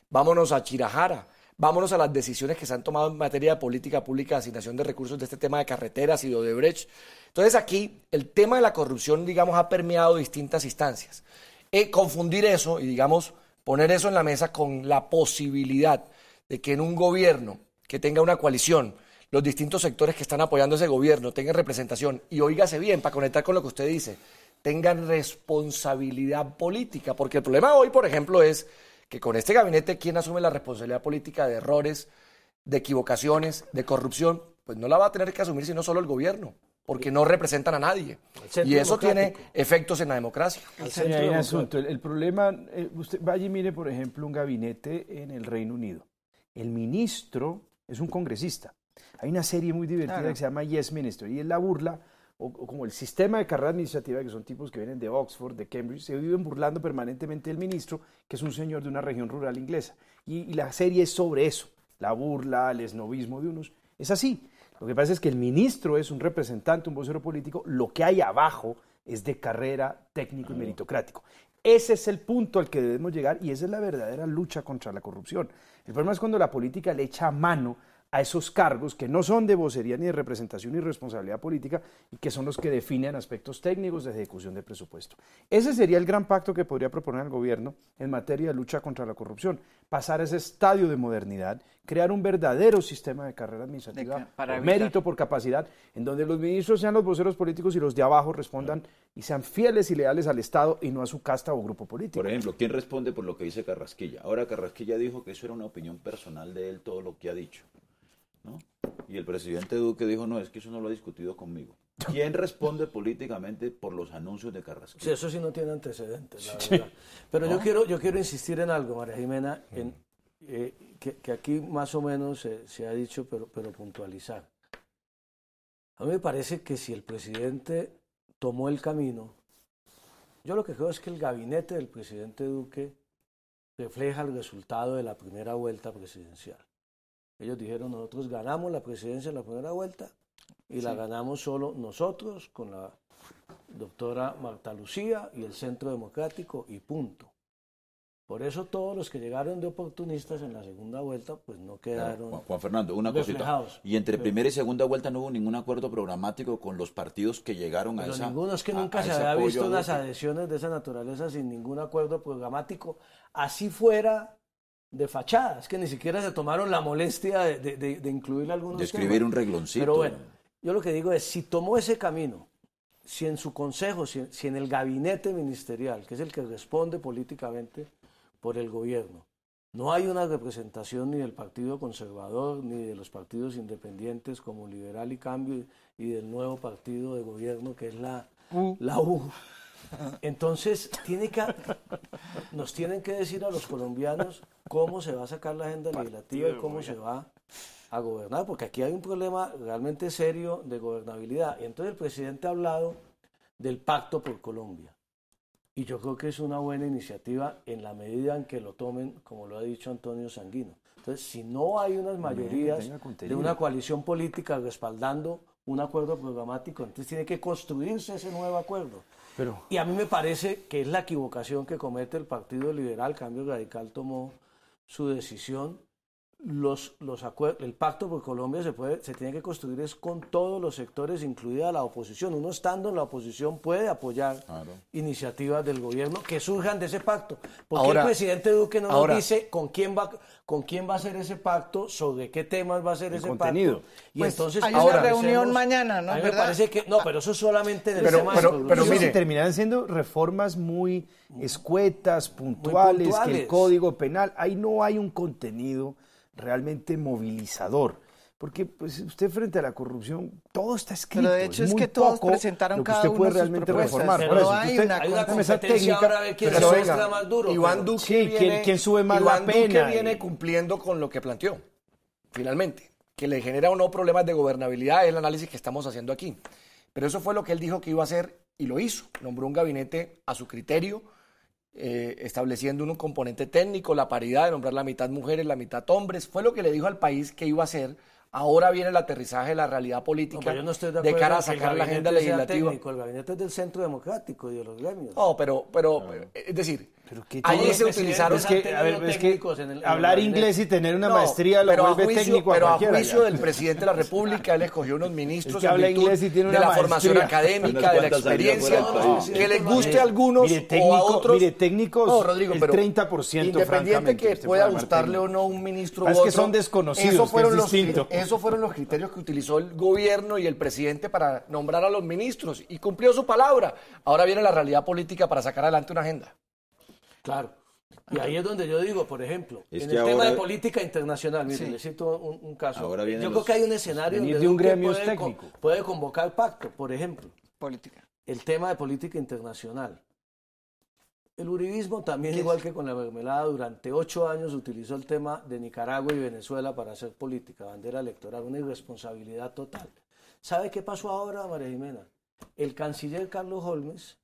Vámonos a Chirajara. Vámonos a las decisiones que se han tomado en materia de política pública, asignación de recursos de este tema de carreteras y de Odebrecht. Entonces aquí el tema de la corrupción, digamos, ha permeado distintas instancias. Eh, confundir eso y, digamos, poner eso en la mesa con la posibilidad de que en un gobierno que tenga una coalición, los distintos sectores que están apoyando ese gobierno tengan representación y oígase bien para conectar con lo que usted dice, tengan responsabilidad política, porque el problema hoy, por ejemplo, es que con este gabinete, ¿quién asume la responsabilidad política de errores, de equivocaciones, de corrupción? Pues no la va a tener que asumir sino solo el gobierno porque no representan a nadie. Y eso tiene efectos en la democracia. El, asunto. El, problema, eh, usted vaya y mire, por ejemplo, un gabinete en el Reino Unido. El ministro es un congresista. Hay una serie muy divertida que se llama Yes Minister y es la burla o, como el sistema de carrera administrativa, que son tipos que vienen de Oxford, de Cambridge, se viven burlando permanentemente del ministro, que es un señor de una región rural inglesa. Y, y la serie es sobre eso, la burla, el esnovismo de unos. Es así. Lo que pasa es que el ministro es un representante, un vocero político, lo que hay abajo es de carrera técnico y meritocrático. Ese es el punto al que debemos llegar y esa es la verdadera lucha contra la corrupción. El problema es cuando la política le echa mano a esos cargos que no son de vocería ni de representación ni responsabilidad política y que son los que definen aspectos técnicos de ejecución de presupuesto. Ese sería el gran pacto que podría proponer el gobierno en materia de lucha contra la corrupción, pasar ese estadio de modernidad, crear un verdadero sistema de carrera administrativa por mérito, por capacidad, en donde los ministros sean los voceros políticos y los de abajo respondan y sean fieles y leales al Estado y no a su casta o grupo político. Por ejemplo, ¿quién responde por lo que dice Carrasquilla? Ahora Carrasquilla dijo que eso era una opinión personal de él, todo lo que ha dicho. Y el presidente Duque dijo, no, es que eso no lo ha discutido conmigo. ¿Quién responde políticamente por los anuncios de Carrasco? Sí, eso sí no tiene antecedentes, la verdad. Pero yo, quiero, yo quiero insistir en algo, María Jimena, en, eh, que, aquí más o menos se ha dicho, pero, pero puntualizar. A mí me parece que si el presidente tomó el camino, yo lo que creo es que el gabinete del presidente Duque refleja el resultado de la primera vuelta presidencial. Ellos dijeron, nosotros ganamos la presidencia en la primera vuelta y la ganamos solo nosotros con la doctora Marta Lucía y el Centro Democrático y punto. Por eso todos los que llegaron de oportunistas en la segunda vuelta, pues no quedaron. Juan, Fernando, una cosita. Y entre primera y segunda vuelta no hubo ningún acuerdo programático con los partidos que llegaron a esa. Ninguno es que nunca se había visto unas adhesiones de esa naturaleza sin ningún acuerdo programático. Así fuera de fachadas, que ni siquiera se tomaron la molestia de, de, incluir algunos De escribir un regloncito. Pero bueno, yo lo que digo es, si tomó ese camino, si en su consejo, si, en el gabinete ministerial, que es el que responde políticamente por el gobierno, no hay una representación ni del Partido Conservador ni de los partidos independientes como Liberal y Cambio y del nuevo partido de gobierno que es la La U. Entonces, tiene que, nos tienen que decir a los colombianos cómo se va a sacar la agenda legislativa y cómo se va a gobernar, porque aquí hay un problema realmente serio de gobernabilidad. Y entonces el presidente ha hablado del pacto por Colombia. Y yo creo que es una buena iniciativa en la medida en que lo tomen, como lo ha dicho Antonio Sanguino. Entonces, si no hay unas mayorías de una coalición política respaldando un acuerdo programático, entonces tiene que construirse ese nuevo acuerdo. Y a mí me parece que es la equivocación que comete el Partido Liberal, Cambio Radical tomó su decisión los, los el pacto por Colombia se puede se tiene que construir es con todos los sectores incluida la oposición. Uno estando en la oposición puede apoyar iniciativas del gobierno que surjan de ese pacto. Porque el presidente Duque no nos dice con quién va con quién va a ser ese pacto sobre qué temas va a ser ese contenido. pacto. Y pues entonces hay una reunión mañana no me parece que no pero eso es solamente del pero, tema pero, pero mire. Terminarán siendo reformas muy escuetas puntuales, que el código penal ahí no hay un contenido realmente movilizador. Porque pues, usted frente a la corrupción, todo está escrito. Pero de hecho es, que todos presentaron lo que cada usted puede realmente reformar. Pero no hay, una, hay una competencia ahora de quién se venga, más duro. Iván Duque sí, viene, ¿quién, sube más Iván la pena? Duque viene cumpliendo con lo que planteó, finalmente. Que le genera o no problemas de gobernabilidad es el análisis que estamos haciendo aquí. Pero eso fue lo que él dijo que iba a hacer y lo hizo. Nombró un gabinete a su criterio, eh, estableciendo un componente técnico, la paridad de nombrar la mitad mujeres, la mitad hombres. Fue lo que le dijo al país que iba a hacer Ahora viene el aterrizaje de la realidad política de, cara a sacar la agenda legislativa. Técnico, el gabinete es del centro democrático y de los gremios. No, pero, pero es decir, ahí se utilizaron es que, a ver, es que hablar inglés y tener una maestría lo vuelve juicio, técnico a Pero a juicio del presidente de la República, él escogió unos ministros que habla inglés y tiene una de la formación académica, de la experiencia, que les guste a algunos o a otros. Mire, técnicos, no, Rodrigo, el 30%, Independiente que pueda gustarle o no un ministro Es que son desconocidos, eso fueron los esos fueron los criterios que utilizó el gobierno y el presidente para nombrar a los ministros y cumplió su palabra. Ahora viene la realidad política para sacar adelante una agenda. Claro. Y ahí es donde yo digo, por ejemplo, en el tema de política internacional, mire, le cito un, caso. yo creo que hay un escenario donde un gremio puede, técnico. puede convocar pacto, por ejemplo. Política. El tema de política internacional. El uribismo también, igual que con la mermelada, durante ocho años utilizó el tema de Nicaragua y Venezuela para hacer política, bandera electoral, una irresponsabilidad total. ¿Sabe qué pasó ahora, María Jimena? El canciller Carlos Holmes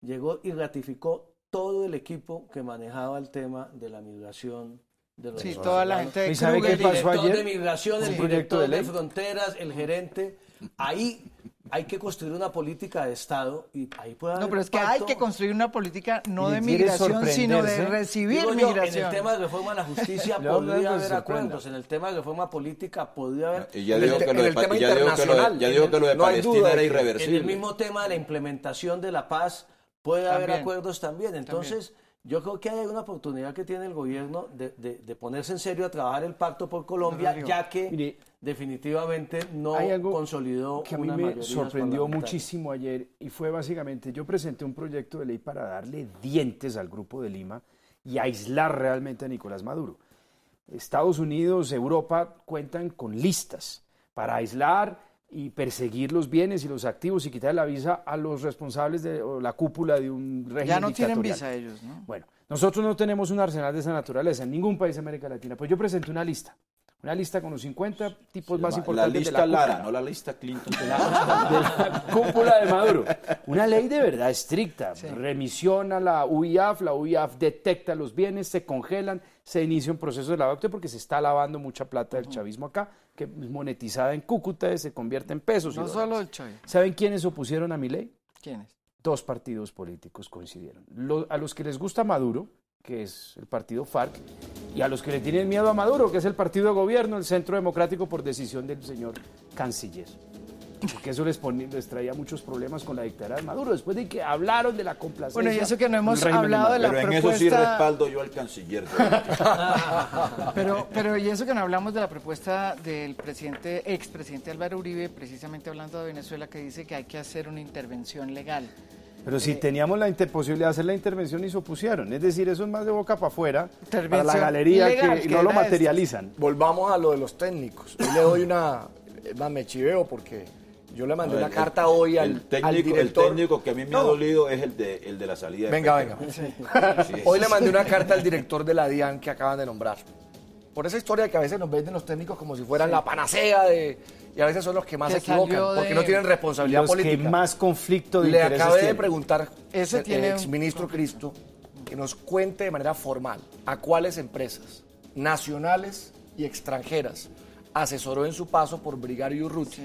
llegó y ratificó todo el equipo que manejaba el tema de la migración de los Sí, toda la gente de ¿Y sabe qué pasó ayer? de migración, el director de, de fronteras, el gerente. Ahí hay que construir una política de Estado y ahí puede haber No, pero es que hay que construir una política no de migración, sino de recibir migración. en el tema de reforma a la justicia podría haber acuerdos, en el tema de reforma política podría haber... Y ya dijo que lo de, tema internacional, ya dijo que lo de Palestina era irreversible. En el mismo tema de la implementación de la paz puede haber acuerdos también. Entonces... Yo creo que hay una oportunidad que tiene el gobierno de, de, ponerse en serio a trabajar el pacto por Colombia, ya que definitivamente no hay algo consolidó que a mí me sorprendió muchísimo ayer y fue básicamente yo presenté un proyecto de ley para darle dientes al grupo de Lima y aislar realmente a Nicolás Maduro. Estados Unidos, Europa cuentan con listas para aislar y perseguir los bienes y los activos y quitar la visa a los responsables de la cúpula de un régimen Ya no tienen visa ellos, ¿no? Bueno, nosotros no tenemos un arsenal de esa naturaleza en ningún país de América Latina. Pues yo presenté una lista una lista con los 50 tipos más importantes la lista de la Lara, no la lista Clinton. De la, cúpula de Maduro. Una ley de verdad estricta. Remisión a la UIAF, la UIAF detecta los bienes, se congelan, se inicia un proceso de lavado porque se está lavando mucha plata del chavismo acá, que es monetizada en Cúcuta, se convierte en pesos. No solo el chavismo. ¿Saben quiénes opusieron a mi ley? ¿Quiénes? Dos partidos políticos coincidieron. a los que les gusta Maduro, que es el partido FARC, y a los que le tienen miedo a Maduro, que es el partido de gobierno, el Centro Democrático por decisión del señor canciller. Porque eso les, les traía muchos problemas con la dictadura de Maduro, después de que hablaron de la complacencia. Bueno, y eso que no hemos hablado de, la pero en eso sí respaldo yo al canciller. pero, pero y eso que no hablamos de la propuesta del presidente, expresidente Álvaro Uribe, precisamente hablando de Venezuela, que dice que hay que hacer una intervención legal Pero si teníamos la posibilidad de hacer la intervención y se opusieron. Es decir, eso es más de boca para afuera, para la galería que, no lo materializan. Volvamos a lo de los técnicos. Yo le doy una... Más me chiveo porque yo le mandé una carta hoy al, técnico, El técnico que a mí me ha dolido es el de, el de la salida. venga, venga. hoy le mandé una carta al director de la DIAN que acaban de nombrar. Por esa historia que a veces nos venden los técnicos como si fueran la panacea de... Y a veces son los que más se equivocan, porque no tienen responsabilidad los política. que más conflicto de Le acabé de preguntar Ese el, tiene exministro Cristo que nos cuente de manera formal a cuáles empresas nacionales y extranjeras asesoró en su paso por Brigario Urruti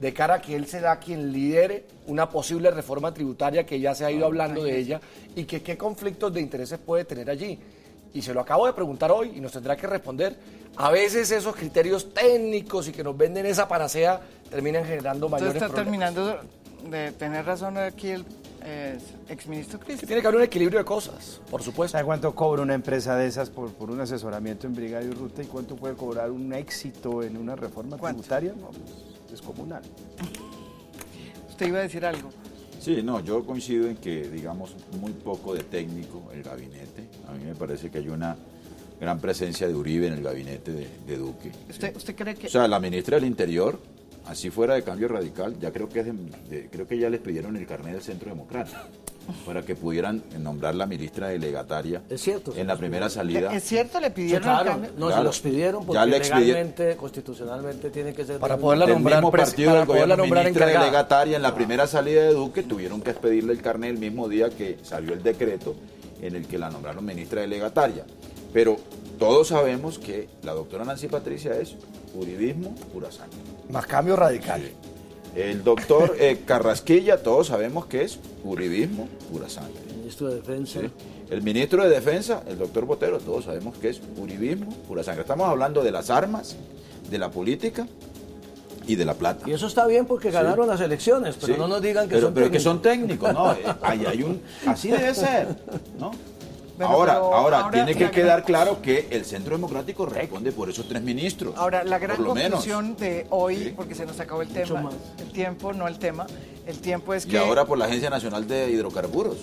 de cara a que él será quien lidere una posible reforma tributaria que ya se ha ido hablando de ella y que qué conflictos de intereses puede tener allí. Y se lo acabo de preguntar hoy y nos tendrá que responder. A veces esos criterios técnicos y que nos venden esa panacea terminan generando mayores está terminando de tener razón aquí el eh, exministro Cristo. Tiene que haber un equilibrio de cosas, por supuesto. ¿Sabe cuánto cobra una empresa de esas por, por un asesoramiento en Brigada y Ruta y cuánto puede cobrar un éxito en una reforma tributaria? No, descomunal. Usted iba a decir algo. Sí, no, yo coincido en que, digamos, muy poco de técnico el gabinete. A mí me parece que hay una gran presencia de Uribe en el gabinete de, Duque. ¿Usted, ¿Usted, cree que...? O sea, la ministra del Interior, así fuera de cambio radical, ya creo que, es creo que ya les pidieron el carnet del Centro Democrático para que pudieran nombrar la ministra delegataria es cierto, en la primera salida. Es cierto, le pidieron claro, No, se los pidieron porque ya legalmente, constitucionalmente tiene que ser... Para poderla nombrar, mismo partido para del gobierno, ministra delegataria en la primera salida de Duque, tuvieron que expedirle el carnet el mismo día que salió el decreto en el que la nombraron ministra delegataria. Pero todos sabemos que la doctora Nancy Patricia es uribismo pura sangre. Más cambio radical. El doctor eh, Carrasquilla, todos sabemos que es uribismo, pura sangre. El ministro de Defensa. El ministro de Defensa, el doctor Botero, todos sabemos que es uribismo, pura sangre. Estamos hablando de las armas, de la política y de la plata. Y eso está bien porque ganaron las elecciones, pero no nos digan que son pero que son técnicos, no, eh, ahí hay un, así debe ser, ¿no? Ahora, ahora, tiene que quedar claro que el Centro Democrático responde por esos tres ministros. Ahora, la gran conclusión de hoy, porque se nos acabó el tema, el tiempo, no el tema, el tiempo es que... Y ahora por la Agencia Nacional de Hidrocarburos.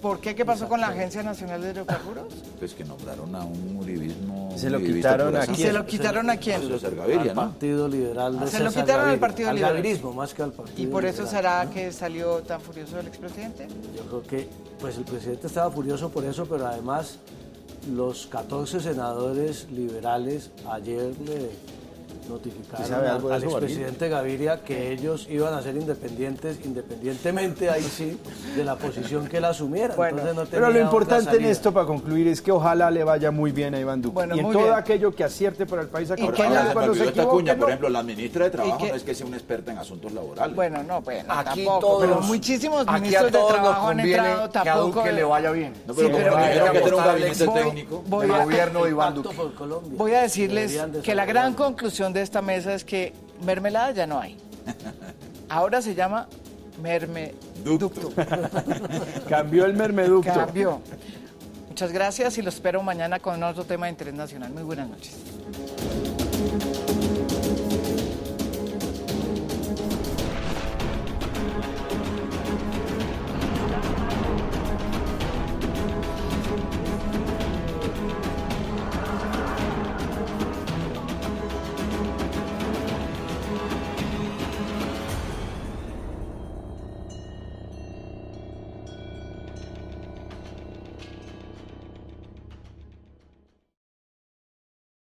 ¿Por qué? ¿Qué pasó con la Agencia Nacional de Hidrocarburos? Pues que nombraron a un uribismo. Se lo quitaron a quién. ¿Se lo quitaron a quién? Al Partido Liberal de Se lo quitaron al Partido Liberal. más que al Partido ¿Y por eso será que salió tan furioso el expresidente? Yo creo que pues el presidente estaba furioso por eso, pero además los 14 senadores liberales ayer le notificaron al expresidente Gaviria que ellos iban a ser independientes, independientemente ahí sí de la posición que él asumiera. pero lo importante en esto, para concluir, es que ojalá le vaya muy bien a Iván Duque. y en todo aquello que acierte para el país aquí. cuando se esta cuña, por ejemplo, la ministra de Trabajo no es que sea una experta en asuntos laborales. Bueno, no, bueno, aquí tampoco, pero muchísimos ministros de Trabajo han entrado tampoco. Que a Duque le vaya bien. No, pero como tuvieron que tener un gabinete técnico del gobierno de Iván Duque. Voy a decirles que la gran conclusión de esta mesa es que mermelada ya no hay. Ahora se llama mermeducto. Cambió el mermeducto. Cambió. Muchas gracias y los espero mañana con otro tema de interés nacional. Muy buenas noches.